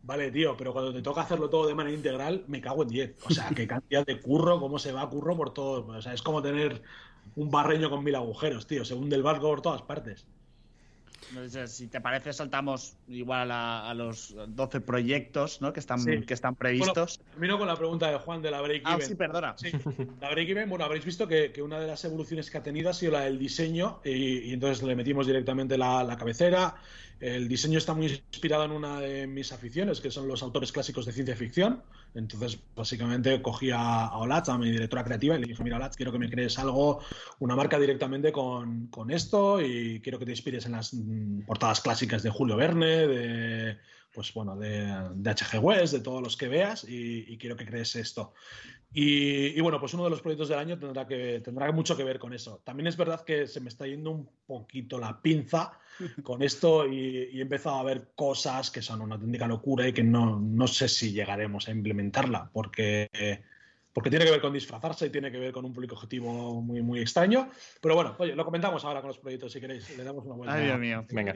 Vale, tío, pero cuando te toca hacerlo todo de manera integral, me cago en 10. O sea, qué cantidad de curro, cómo se va curro por todo. O sea, es como tener un barreño con mil agujeros, tío. Se hunde el barco por todas partes. Entonces, si te parece, saltamos igual a, a los 12 proyectos ¿no? que, están, Sí. que están previstos. Bueno, termino con la pregunta de Juan de la Break ah, Even. sí, perdona. Sí, la Break Even, bueno, habréis visto que, que una de las evoluciones que ha tenido ha sido la del diseño y, y entonces le metimos directamente la, la cabecera. El diseño está muy inspirado en una de mis aficiones, que son los autores clásicos de ciencia ficción. Entonces, básicamente, cogí a, a a mi directora creativa, y le dije, mira, Olatz, quiero que me crees algo, una marca directamente con, con esto y quiero que te inspires en las mm, portadas clásicas de Julio Verne, de, pues bueno, de, de H.G. Wells, de todos los que veas y, y quiero que crees esto. Y, y, bueno, pues uno de los proyectos del año tendrá, que, tendrá mucho que ver con eso. También es verdad que se me está yendo un poquito la pinza con esto y, y he empezado a ver cosas que son una auténtica locura y que no, no sé si llegaremos a implementarla porque, porque tiene que ver con disfrazarse y tiene que ver con un público objetivo muy, muy extraño. Pero bueno, oye, lo comentamos ahora con los proyectos si queréis. Le damos una vuelta. Ay, Dios mío. Venga.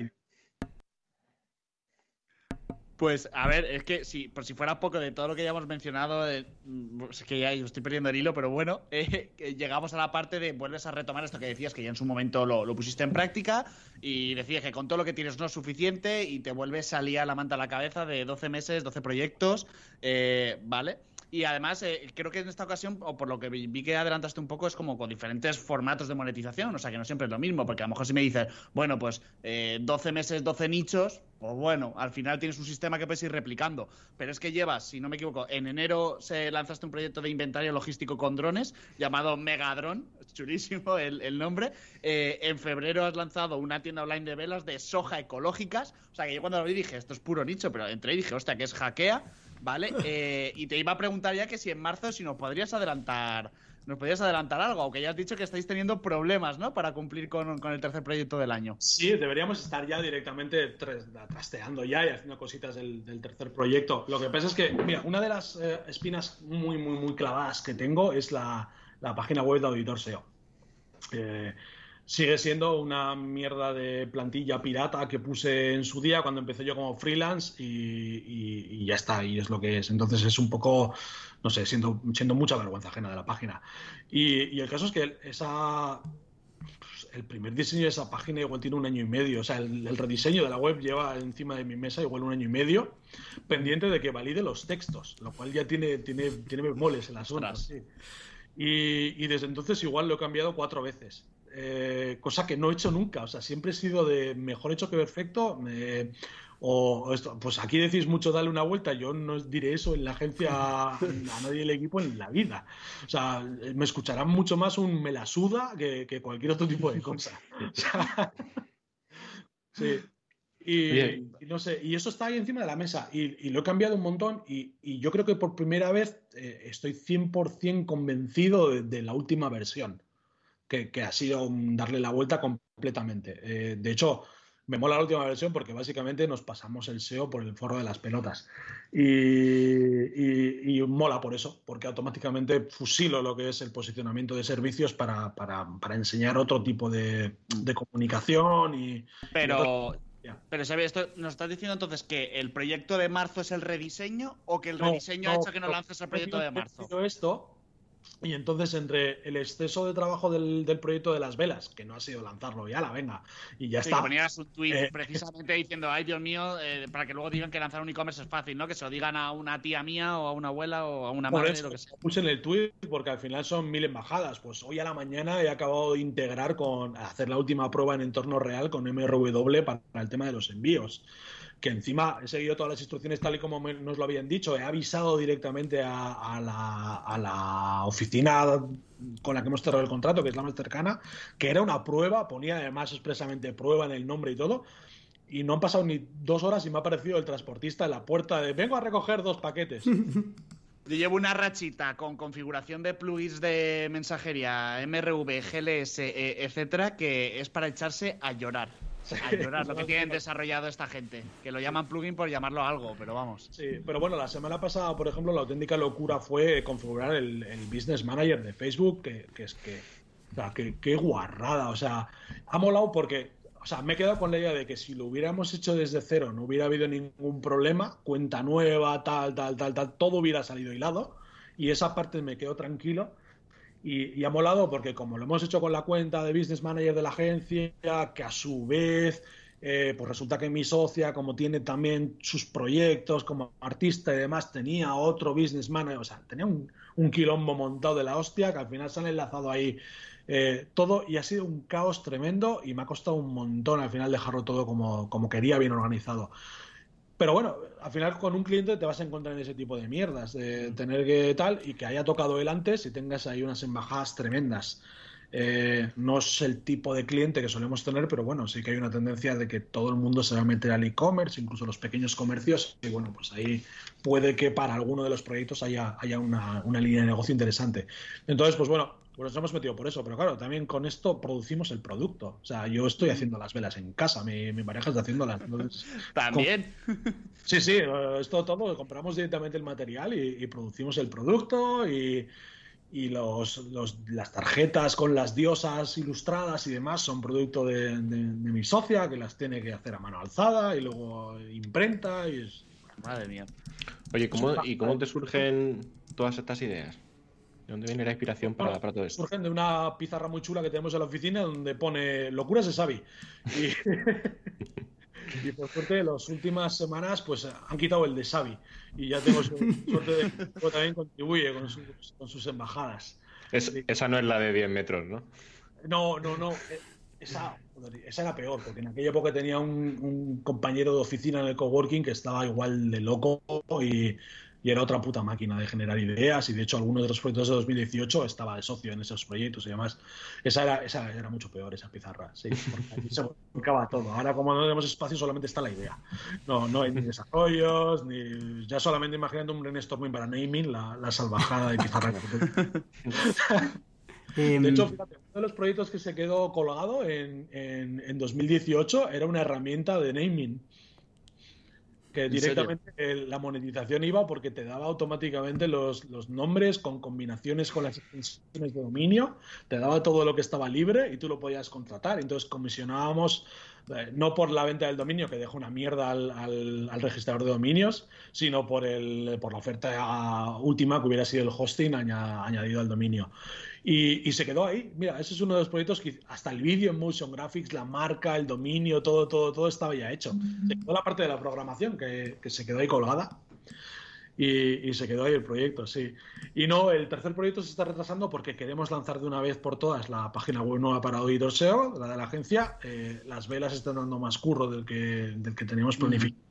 Pues a ver, es que si, por si fuera poco de todo lo que ya hemos mencionado, eh, es que ya estoy perdiendo el hilo, pero bueno, (laughs) eh, llegamos a la parte de vuelves a retomar esto que decías, que ya en su momento lo, lo, pusiste en práctica y decías que con todo lo que tienes no es suficiente y te vuelves a liar la manta a la cabeza de 12 meses, 12 proyectos, eh, ¿vale? Y además, eh, creo que en esta ocasión, o por lo que vi que adelantaste un poco, es como con diferentes formatos de monetización. O sea, que no siempre es lo mismo, porque a lo mejor si me dices, bueno, pues eh, 12 meses, 12 nichos, pues bueno, al final tienes un sistema que puedes ir replicando. Pero es que llevas, si no me equivoco, en enero se lanzaste un proyecto de inventario logístico con drones llamado Megadron, chulísimo el, el nombre. Eh, en febrero has lanzado una tienda online de velas de soja ecológicas. O sea, que yo cuando lo vi dije, esto es puro nicho, pero entré y dije, hostia, que es hackea. ¿Vale? (laughs) Eh, y te iba a preguntar ya que si en marzo, si nos podrías adelantar, nos podrías adelantar algo, aunque ya has dicho que estáis teniendo problemas, ¿no? Para cumplir con, con el tercer proyecto del año. Sí, deberíamos estar ya directamente trasteando ya y haciendo cositas del, del, tercer proyecto. Lo que pasa es que, mira, una de las eh, espinas muy, muy, muy clavadas que tengo es la, la página web de Auditor SEO. Eh, sigue siendo una mierda de plantilla pirata que puse en su día cuando empecé yo como freelance y, y, y, ya está, y es lo que es. Entonces es un poco, no sé, siendo, siendo mucha vergüenza ajena de la página. Y, y el caso es que esa, pues, el primer diseño de esa página igual tiene un año y medio, o sea, el, el, rediseño de la web lleva encima de mi mesa igual un año y medio, pendiente de que valide los textos, lo cual ya tiene, tiene, tiene moles en las. Sí. Y, y desde entonces igual lo he cambiado cuatro veces. Eh, cosa que no he hecho nunca. O sea, siempre he sido de mejor hecho que perfecto. Eh, o esto, pues aquí decís mucho darle una vuelta. Yo no diré eso en la agencia (laughs) a nadie del equipo en la vida. O sea, me escucharán mucho más un me la suda que, que cualquier otro tipo de cosa. (laughs) O sea, sí. Y, y, no sé, y eso está ahí encima de la mesa. Y, y lo he cambiado un montón. Y, y, yo creo que por primera vez eh, estoy 100% convencido de, de, la última versión que, que, ha sido darle la vuelta completamente. Eh, de hecho, me mola la última versión porque básicamente nos pasamos el SEO por el forro de las pelotas. Y, y, y, mola por eso, porque automáticamente fusilo lo que es el posicionamiento de servicios para, para, para enseñar otro tipo de, de comunicación. Y, Pero. Yeah. Pero, Xavi, esto nos estás diciendo entonces que el proyecto de marzo es el rediseño o que el rediseño no, ha hecho que no, no lances el proyecto de marzo? Esto, y entonces, entre el exceso de trabajo del, del, proyecto de las velas, que no ha sido lanzarlo ya, la venga, y ya sí, está. ponías un tweet eh, precisamente diciendo, ay Dios mío, eh, para que luego digan que lanzar un e-commerce es fácil, ¿no? Que se lo digan a una tía mía o a una abuela o a una madre, eso, lo que sea. Puse en el tweet porque al final son mil embajadas. Pues hoy a la mañana he acabado de integrar con hacer la última prueba en entorno real con MRW para el tema de los envíos que encima he seguido todas las instrucciones tal y como nos lo habían dicho, he avisado directamente a, la, a, la, oficina con la que hemos cerrado el contrato, que es la más cercana, que era una prueba, ponía además expresamente prueba en el nombre y todo, y no han pasado ni dos horas y me ha aparecido el transportista en la puerta de vengo a recoger dos paquetes. (laughs) Yo llevo una rachita con configuración de plugins de mensajería, MRV, GLS, etcétera, que es para echarse a llorar. Ay, llorar, lo que tienen desarrollado esta gente. Que lo llaman plugin por llamarlo algo, pero vamos. Sí, pero bueno, la semana pasada, por ejemplo, la auténtica locura fue configurar el, el Business Manager de Facebook, que, que es que. O sea, que, qué guarrada. O sea, ha molado porque o sea, me he quedado con la idea de que si lo hubiéramos hecho desde cero, no hubiera habido ningún problema, cuenta nueva, tal, tal, tal, tal, todo hubiera salido hilado. Y esa parte me quedo tranquilo. Y, ha molado porque como lo hemos hecho con la cuenta de Business Manager de la agencia, que a su vez, eh, pues resulta que mi socia, como tiene también sus proyectos como artista y demás, tenía otro Business Manager, o sea, tenía un, un quilombo montado de la hostia, que al final se han enlazado ahí eh, todo y ha sido un caos tremendo y me ha costado un montón al final dejarlo todo como, como quería, bien organizado. Pero bueno, al final con un cliente te vas a encontrar en ese tipo de mierdas, de tener que tal y que haya tocado él antes y tengas ahí unas embajadas tremendas. Eh, no es el tipo de cliente que solemos tener, pero bueno, sí que hay una tendencia de que todo el mundo se va a meter al e-commerce, incluso los pequeños comercios, y bueno, pues ahí puede que para alguno de los proyectos haya, una línea de negocio interesante. Entonces, pues bueno, pues nos hemos metido por eso, pero claro, también con esto producimos el producto. O sea, yo estoy haciendo las velas en casa, mi, mi pareja está haciéndolas. Entonces, (laughs) También. Sí, sí, eh, esto todo, compramos directamente el material y, y producimos el producto y, y los, los- las tarjetas con las diosas ilustradas y demás son producto de, de- de mi socia que las tiene que hacer a mano alzada y luego imprenta y es- Madre mía. Oye, ¿cómo, ¿y cómo te surgen todas estas ideas? ¿De dónde viene la inspiración para, para todo esto? surgen de una pizarra muy chula que tenemos en la oficina donde pone locuras de Xavi. Y, (laughs) y por suerte, las últimas semanas pues han quitado el de Xavi. Y ya tengo su- suerte de que también contribuye con sus, con sus embajadas. Es- esa no es la de 10 metros, ¿no? No, no, no. eh, Esa, esa era peor, porque en aquella época tenía un, un compañero de oficina en el coworking que estaba igual de loco y, y era otra puta máquina de generar ideas. Y de hecho, algunos de los proyectos de 2018 estaba de socio en esos proyectos y demás. Esa era, esa era mucho peor, esa pizarra. Sí, porque aquí se volcaba todo. Ahora, como no tenemos espacio, solamente está la idea. No, no hay ni desarrollos, ni. Ya solamente imaginando un brainstorming para naming, la, la salvajada de pizarra. (laughs) Em, De hecho, fíjate, uno de los proyectos que se quedó colgado en, en, en 2018 era una herramienta de naming. Que ¿En directamente el- la monetización iba porque te daba automáticamente los, los nombres con combinaciones con las extensiones de dominio, te daba todo lo que estaba libre y tú lo podías contratar. Entonces comisionábamos, eh, no por la venta del dominio, que deja una mierda al, al- al registrador de dominios, sino por, el, por la oferta última que hubiera sido el hosting aña- añadido al dominio. Y, y se quedó ahí. Mira, ese es uno de los proyectos que hasta el vídeo en Motion Graphics, la marca, el dominio, todo, todo, todo estaba ya hecho. Se quedó la parte de la programación que, que se quedó ahí colgada. Y, y se quedó ahí el proyecto, sí. Y no, el tercer proyecto se está retrasando porque queremos lanzar de una vez por todas la página web nueva para Auditor SEO, la de la agencia. Eh, las velas están dando más curro del que, del que teníamos planificado.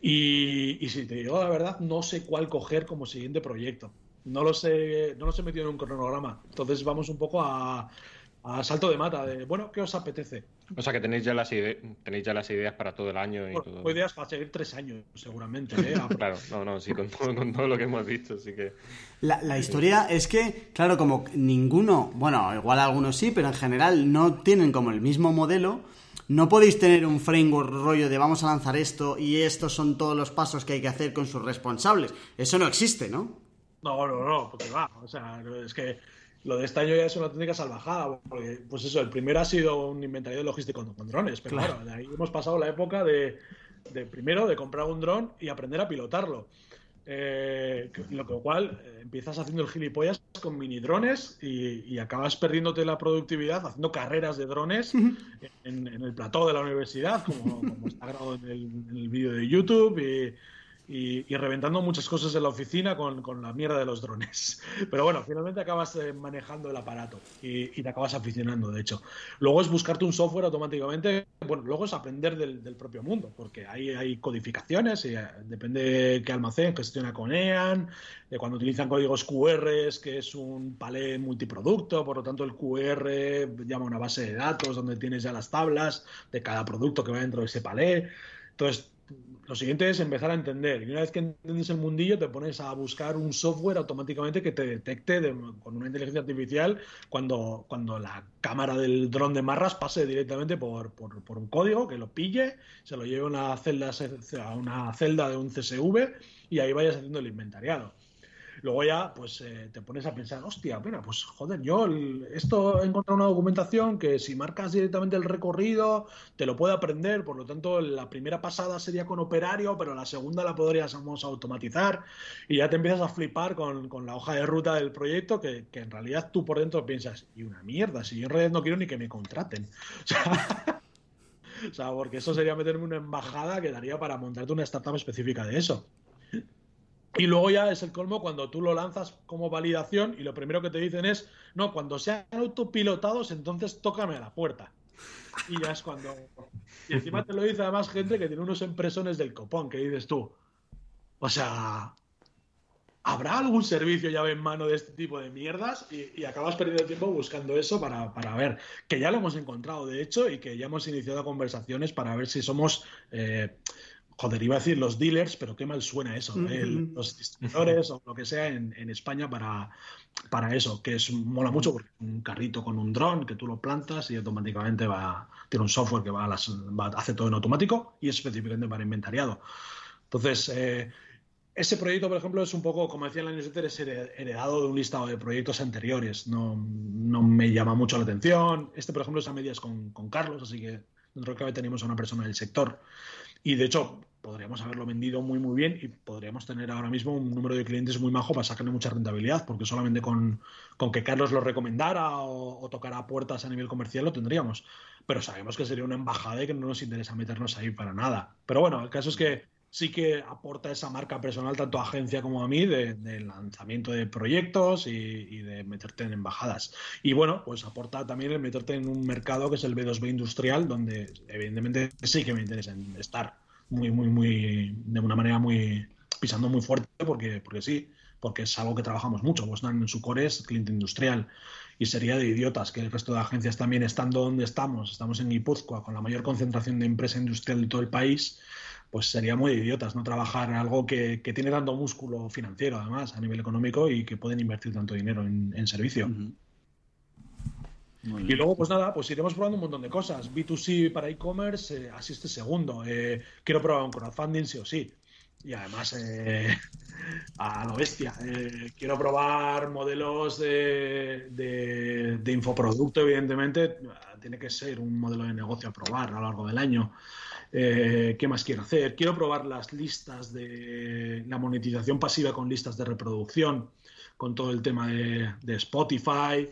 Y, y si te digo la verdad, no sé cuál coger como siguiente proyecto. No lo sé, no los he metido en un cronograma. Entonces vamos un poco a, a salto de mata. De, bueno, ¿qué os apetece? O sea que tenéis ya las, ide- tenéis ya las ideas para todo el año y Bueno, todo. ideas para seguir tres años, seguramente. ¿eh? (laughs) Claro, no, no, sí, con todo, con todo lo que hemos visto, sí que. La, la historia es que, claro, como ninguno, bueno, igual algunos sí, pero en general no tienen como el mismo modelo, no podéis tener un framework rollo de vamos a lanzar esto y estos son todos los pasos que hay que hacer con sus responsables. Eso no existe, ¿no? No, no, no, porque va. O sea, es que lo de este año ya es una técnica salvajada. Porque, pues eso, el primero ha sido un inventario logístico con, drones, pero Claro. claro. de ahí hemos pasado la época de, de primero de comprar un dron y aprender a pilotarlo. Eh, lo cual eh, empiezas haciendo el gilipollas con mini drones y, y acabas perdiéndote la productividad haciendo carreras de drones en, en el plató de la universidad, como, como está grabado en el, el vídeo de YouTube, y, y- y reventando muchas cosas en la oficina con, con la mierda de los drones. (laughs) Pero bueno, finalmente acabas eh, manejando el aparato y, te acabas aficionando, de hecho. Luego es buscarte un software automáticamente, bueno, luego es aprender del, propio mundo, porque ahí hay codificaciones, y, eh, depende qué almacén gestiona con EAN, de cuando utilizan códigos QR, que es un palé multiproducto, por lo tanto el QR llama una base de datos donde tienes ya las tablas de cada producto que va dentro de ese palé. Entonces, lo siguiente es empezar a entender. Y una vez que entiendes el mundillo, te pones a buscar un software automáticamente que te detecte con una inteligencia artificial cuando, cuando la cámara del dron de Marras pase directamente por, por, un código, que lo pille, se lo lleve a una celda, a una celda de un CSV y ahí vayas haciendo el inventariado. Luego ya, pues eh, te pones a pensar, hostia, mira, pues joder, yo esto he encontrado una documentación que si marcas directamente el recorrido, te lo puede aprender, por lo tanto, la primera pasada sería con operario, pero la segunda la podríamos automatizar y ya te empiezas a flipar con, la hoja de ruta del proyecto que, en realidad tú por dentro piensas, y una mierda, si yo en realidad no quiero ni que me contraten. (laughs) O sea, o sea, porque eso sería meterme una embajada que daría para montarte una startup específica de eso. Y luego ya es el colmo cuando tú lo lanzas como validación y lo primero que te dicen es, no, cuando sean autopilotados, entonces tócame a la puerta. Y ya es cuando... Y encima te lo dice además gente que tiene unos empresones del copón, que dices tú. O sea, ¿habrá algún servicio llave en mano de este tipo de mierdas? Y, acabas perdiendo tiempo buscando eso para, para, ver, que ya lo hemos encontrado, de hecho, y que ya hemos iniciado conversaciones para ver si somos... Eh, joder, iba a decir los dealers, pero qué mal suena eso, ¿eh? los distribuidores o lo que sea en, España para, para eso, que es mola mucho porque un carrito con un dron que tú lo plantas y automáticamente va, tiene un software que va, a las, hace todo en automático y es específicamente para inventariado. Entonces, eh, ese proyecto, por ejemplo, es un poco, como decía en la newsletter, es heredado de un listado de proyectos anteriores. No, no me llama mucho la atención. Este, por ejemplo, es a medias con, con Carlos, así que dentro de que tenemos a una persona del sector. Y de hecho, podríamos haberlo vendido muy, muy bien y podríamos tener ahora mismo un número de clientes muy majo para sacarle mucha rentabilidad, porque solamente con, que Carlos lo recomendara o, tocara puertas a nivel comercial lo tendríamos. Pero sabemos que sería una embajada y que no nos interesa meternos ahí para nada. Pero bueno, el caso es que sí que aporta esa marca personal tanto a agencia como a mí de, lanzamiento de proyectos y, y, de meterte en embajadas. Y bueno, pues aporta también el meterte en un mercado que es el B2B industrial, donde evidentemente sí que me interesa estar muy, muy, muy, de una manera muy, pisando muy fuerte, porque, porque sí, porque es algo que trabajamos mucho. Bosnan en su core es cliente industrial y sería de idiotas que el resto de agencias también estando donde estamos, estamos en Guipúzcoa con la mayor concentración de empresa industrial de todo el país, pues sería muy de idiotas no trabajar algo que, tiene tanto músculo financiero además a nivel económico y que pueden invertir tanto dinero en, servicio. Y luego, pues nada, pues iremos probando un montón de cosas. B2C para e-commerce, eh, así este segundo. Eh, quiero probar un crowdfunding sí o sí. Y además, eh, (laughs) a lo bestia. quiero probar modelos de, de, infoproducto, evidentemente. Tiene que ser un modelo de negocio a probar a lo largo del año. ¿Qué más quiero hacer? Quiero probar las listas de la monetización pasiva con listas de reproducción, con todo el tema de, de Spotify,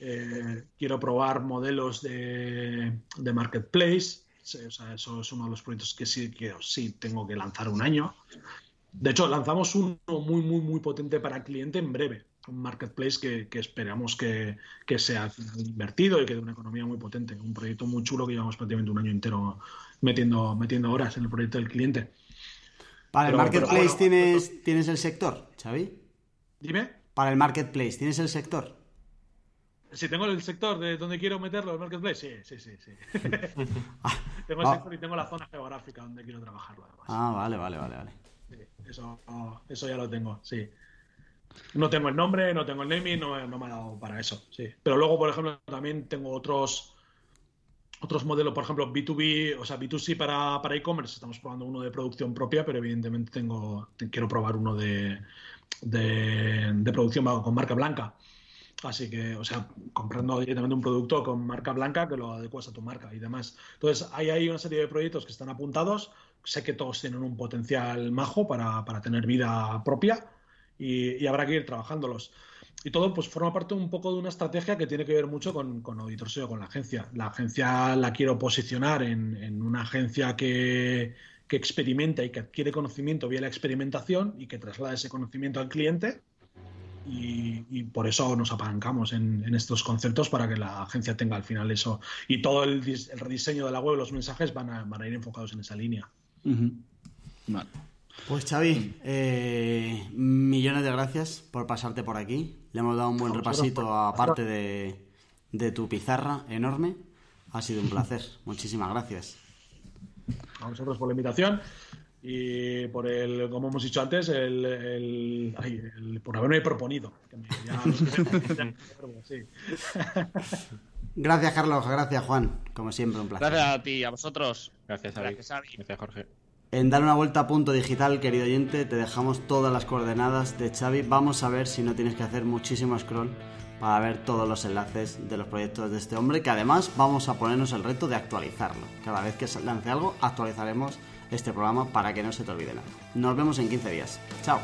eh, quiero probar modelos de, marketplace. eso es uno de los proyectos que sí, que sí tengo que lanzar un año. De hecho, lanzamos uno muy, muy, muy potente para cliente en breve. Un marketplace que, esperamos que, sea invertido y que dé una economía muy potente. Un proyecto muy chulo que llevamos prácticamente un año entero metiendo, metiendo horas en el proyecto del cliente. Para el marketplace tienes, tienes el sector, Xavi. Dime. Para el marketplace, ¿tienes el sector? Si tengo el sector de donde quiero meterlo, el marketplace, sí, sí, sí. sí. (laughs) (laughs) tengo el ah. sector y tengo la zona geográfica donde quiero trabajarlo, además. Ah, vale, vale, vale, vale. eso, eso ya lo tengo, sí. No tengo el nombre, no tengo el naming, no, no me ha dado para eso, sí. Pero luego, por ejemplo, también tengo otros otros modelos, por ejemplo, B2B, o sea, B2C para, para e-commerce, estamos probando uno de producción propia, pero evidentemente tengo, quiero probar uno de, de, producción con marca blanca. Así que, o sea, comprando directamente un producto con marca blanca que lo adecuas a tu marca y demás. Entonces, hay ahí una serie de proyectos que están apuntados. Sé que todos tienen un potencial majo para, tener vida propia y, habrá que ir trabajándolos. Y todo pues forma parte un poco de una estrategia que tiene que ver mucho con, con Auditor SEO, con la agencia. La agencia la quiero posicionar en, en una agencia que, que experimenta y que adquiere conocimiento vía la experimentación y que traslada ese conocimiento al cliente y, por eso nos apalancamos en, estos conceptos para que la agencia tenga al final eso. Y todo el, rediseño de la web, los mensajes van a, ir enfocados en esa línea. Pues Xavi, eh, millones de gracias por pasarte por aquí. Le hemos dado un buen repasito aparte de, de tu pizarra enorme. Ha sido un placer. (laughs) Muchísimas gracias. A vosotros por la invitación. y por el, como hemos dicho antes, el, el, ay, el por haberme proponido. Que me, ya, (laughs) sí. Gracias, Carlos. Gracias, Juan. Como siempre, un placer. Gracias a ti y a vosotros. Gracias, Xavi. Gracias, Jorge. En Dar una vuelta a punto digital, querido oyente, te dejamos todas las coordenadas de Xavi. Vamos a ver si no tienes que hacer muchísimo scroll para ver todos los enlaces de los proyectos de este hombre, que además vamos a ponernos el reto de actualizarlo. Cada vez que lance algo, actualizaremos este programa para que no se te olvide nada. Nos vemos en 15 días. Chao.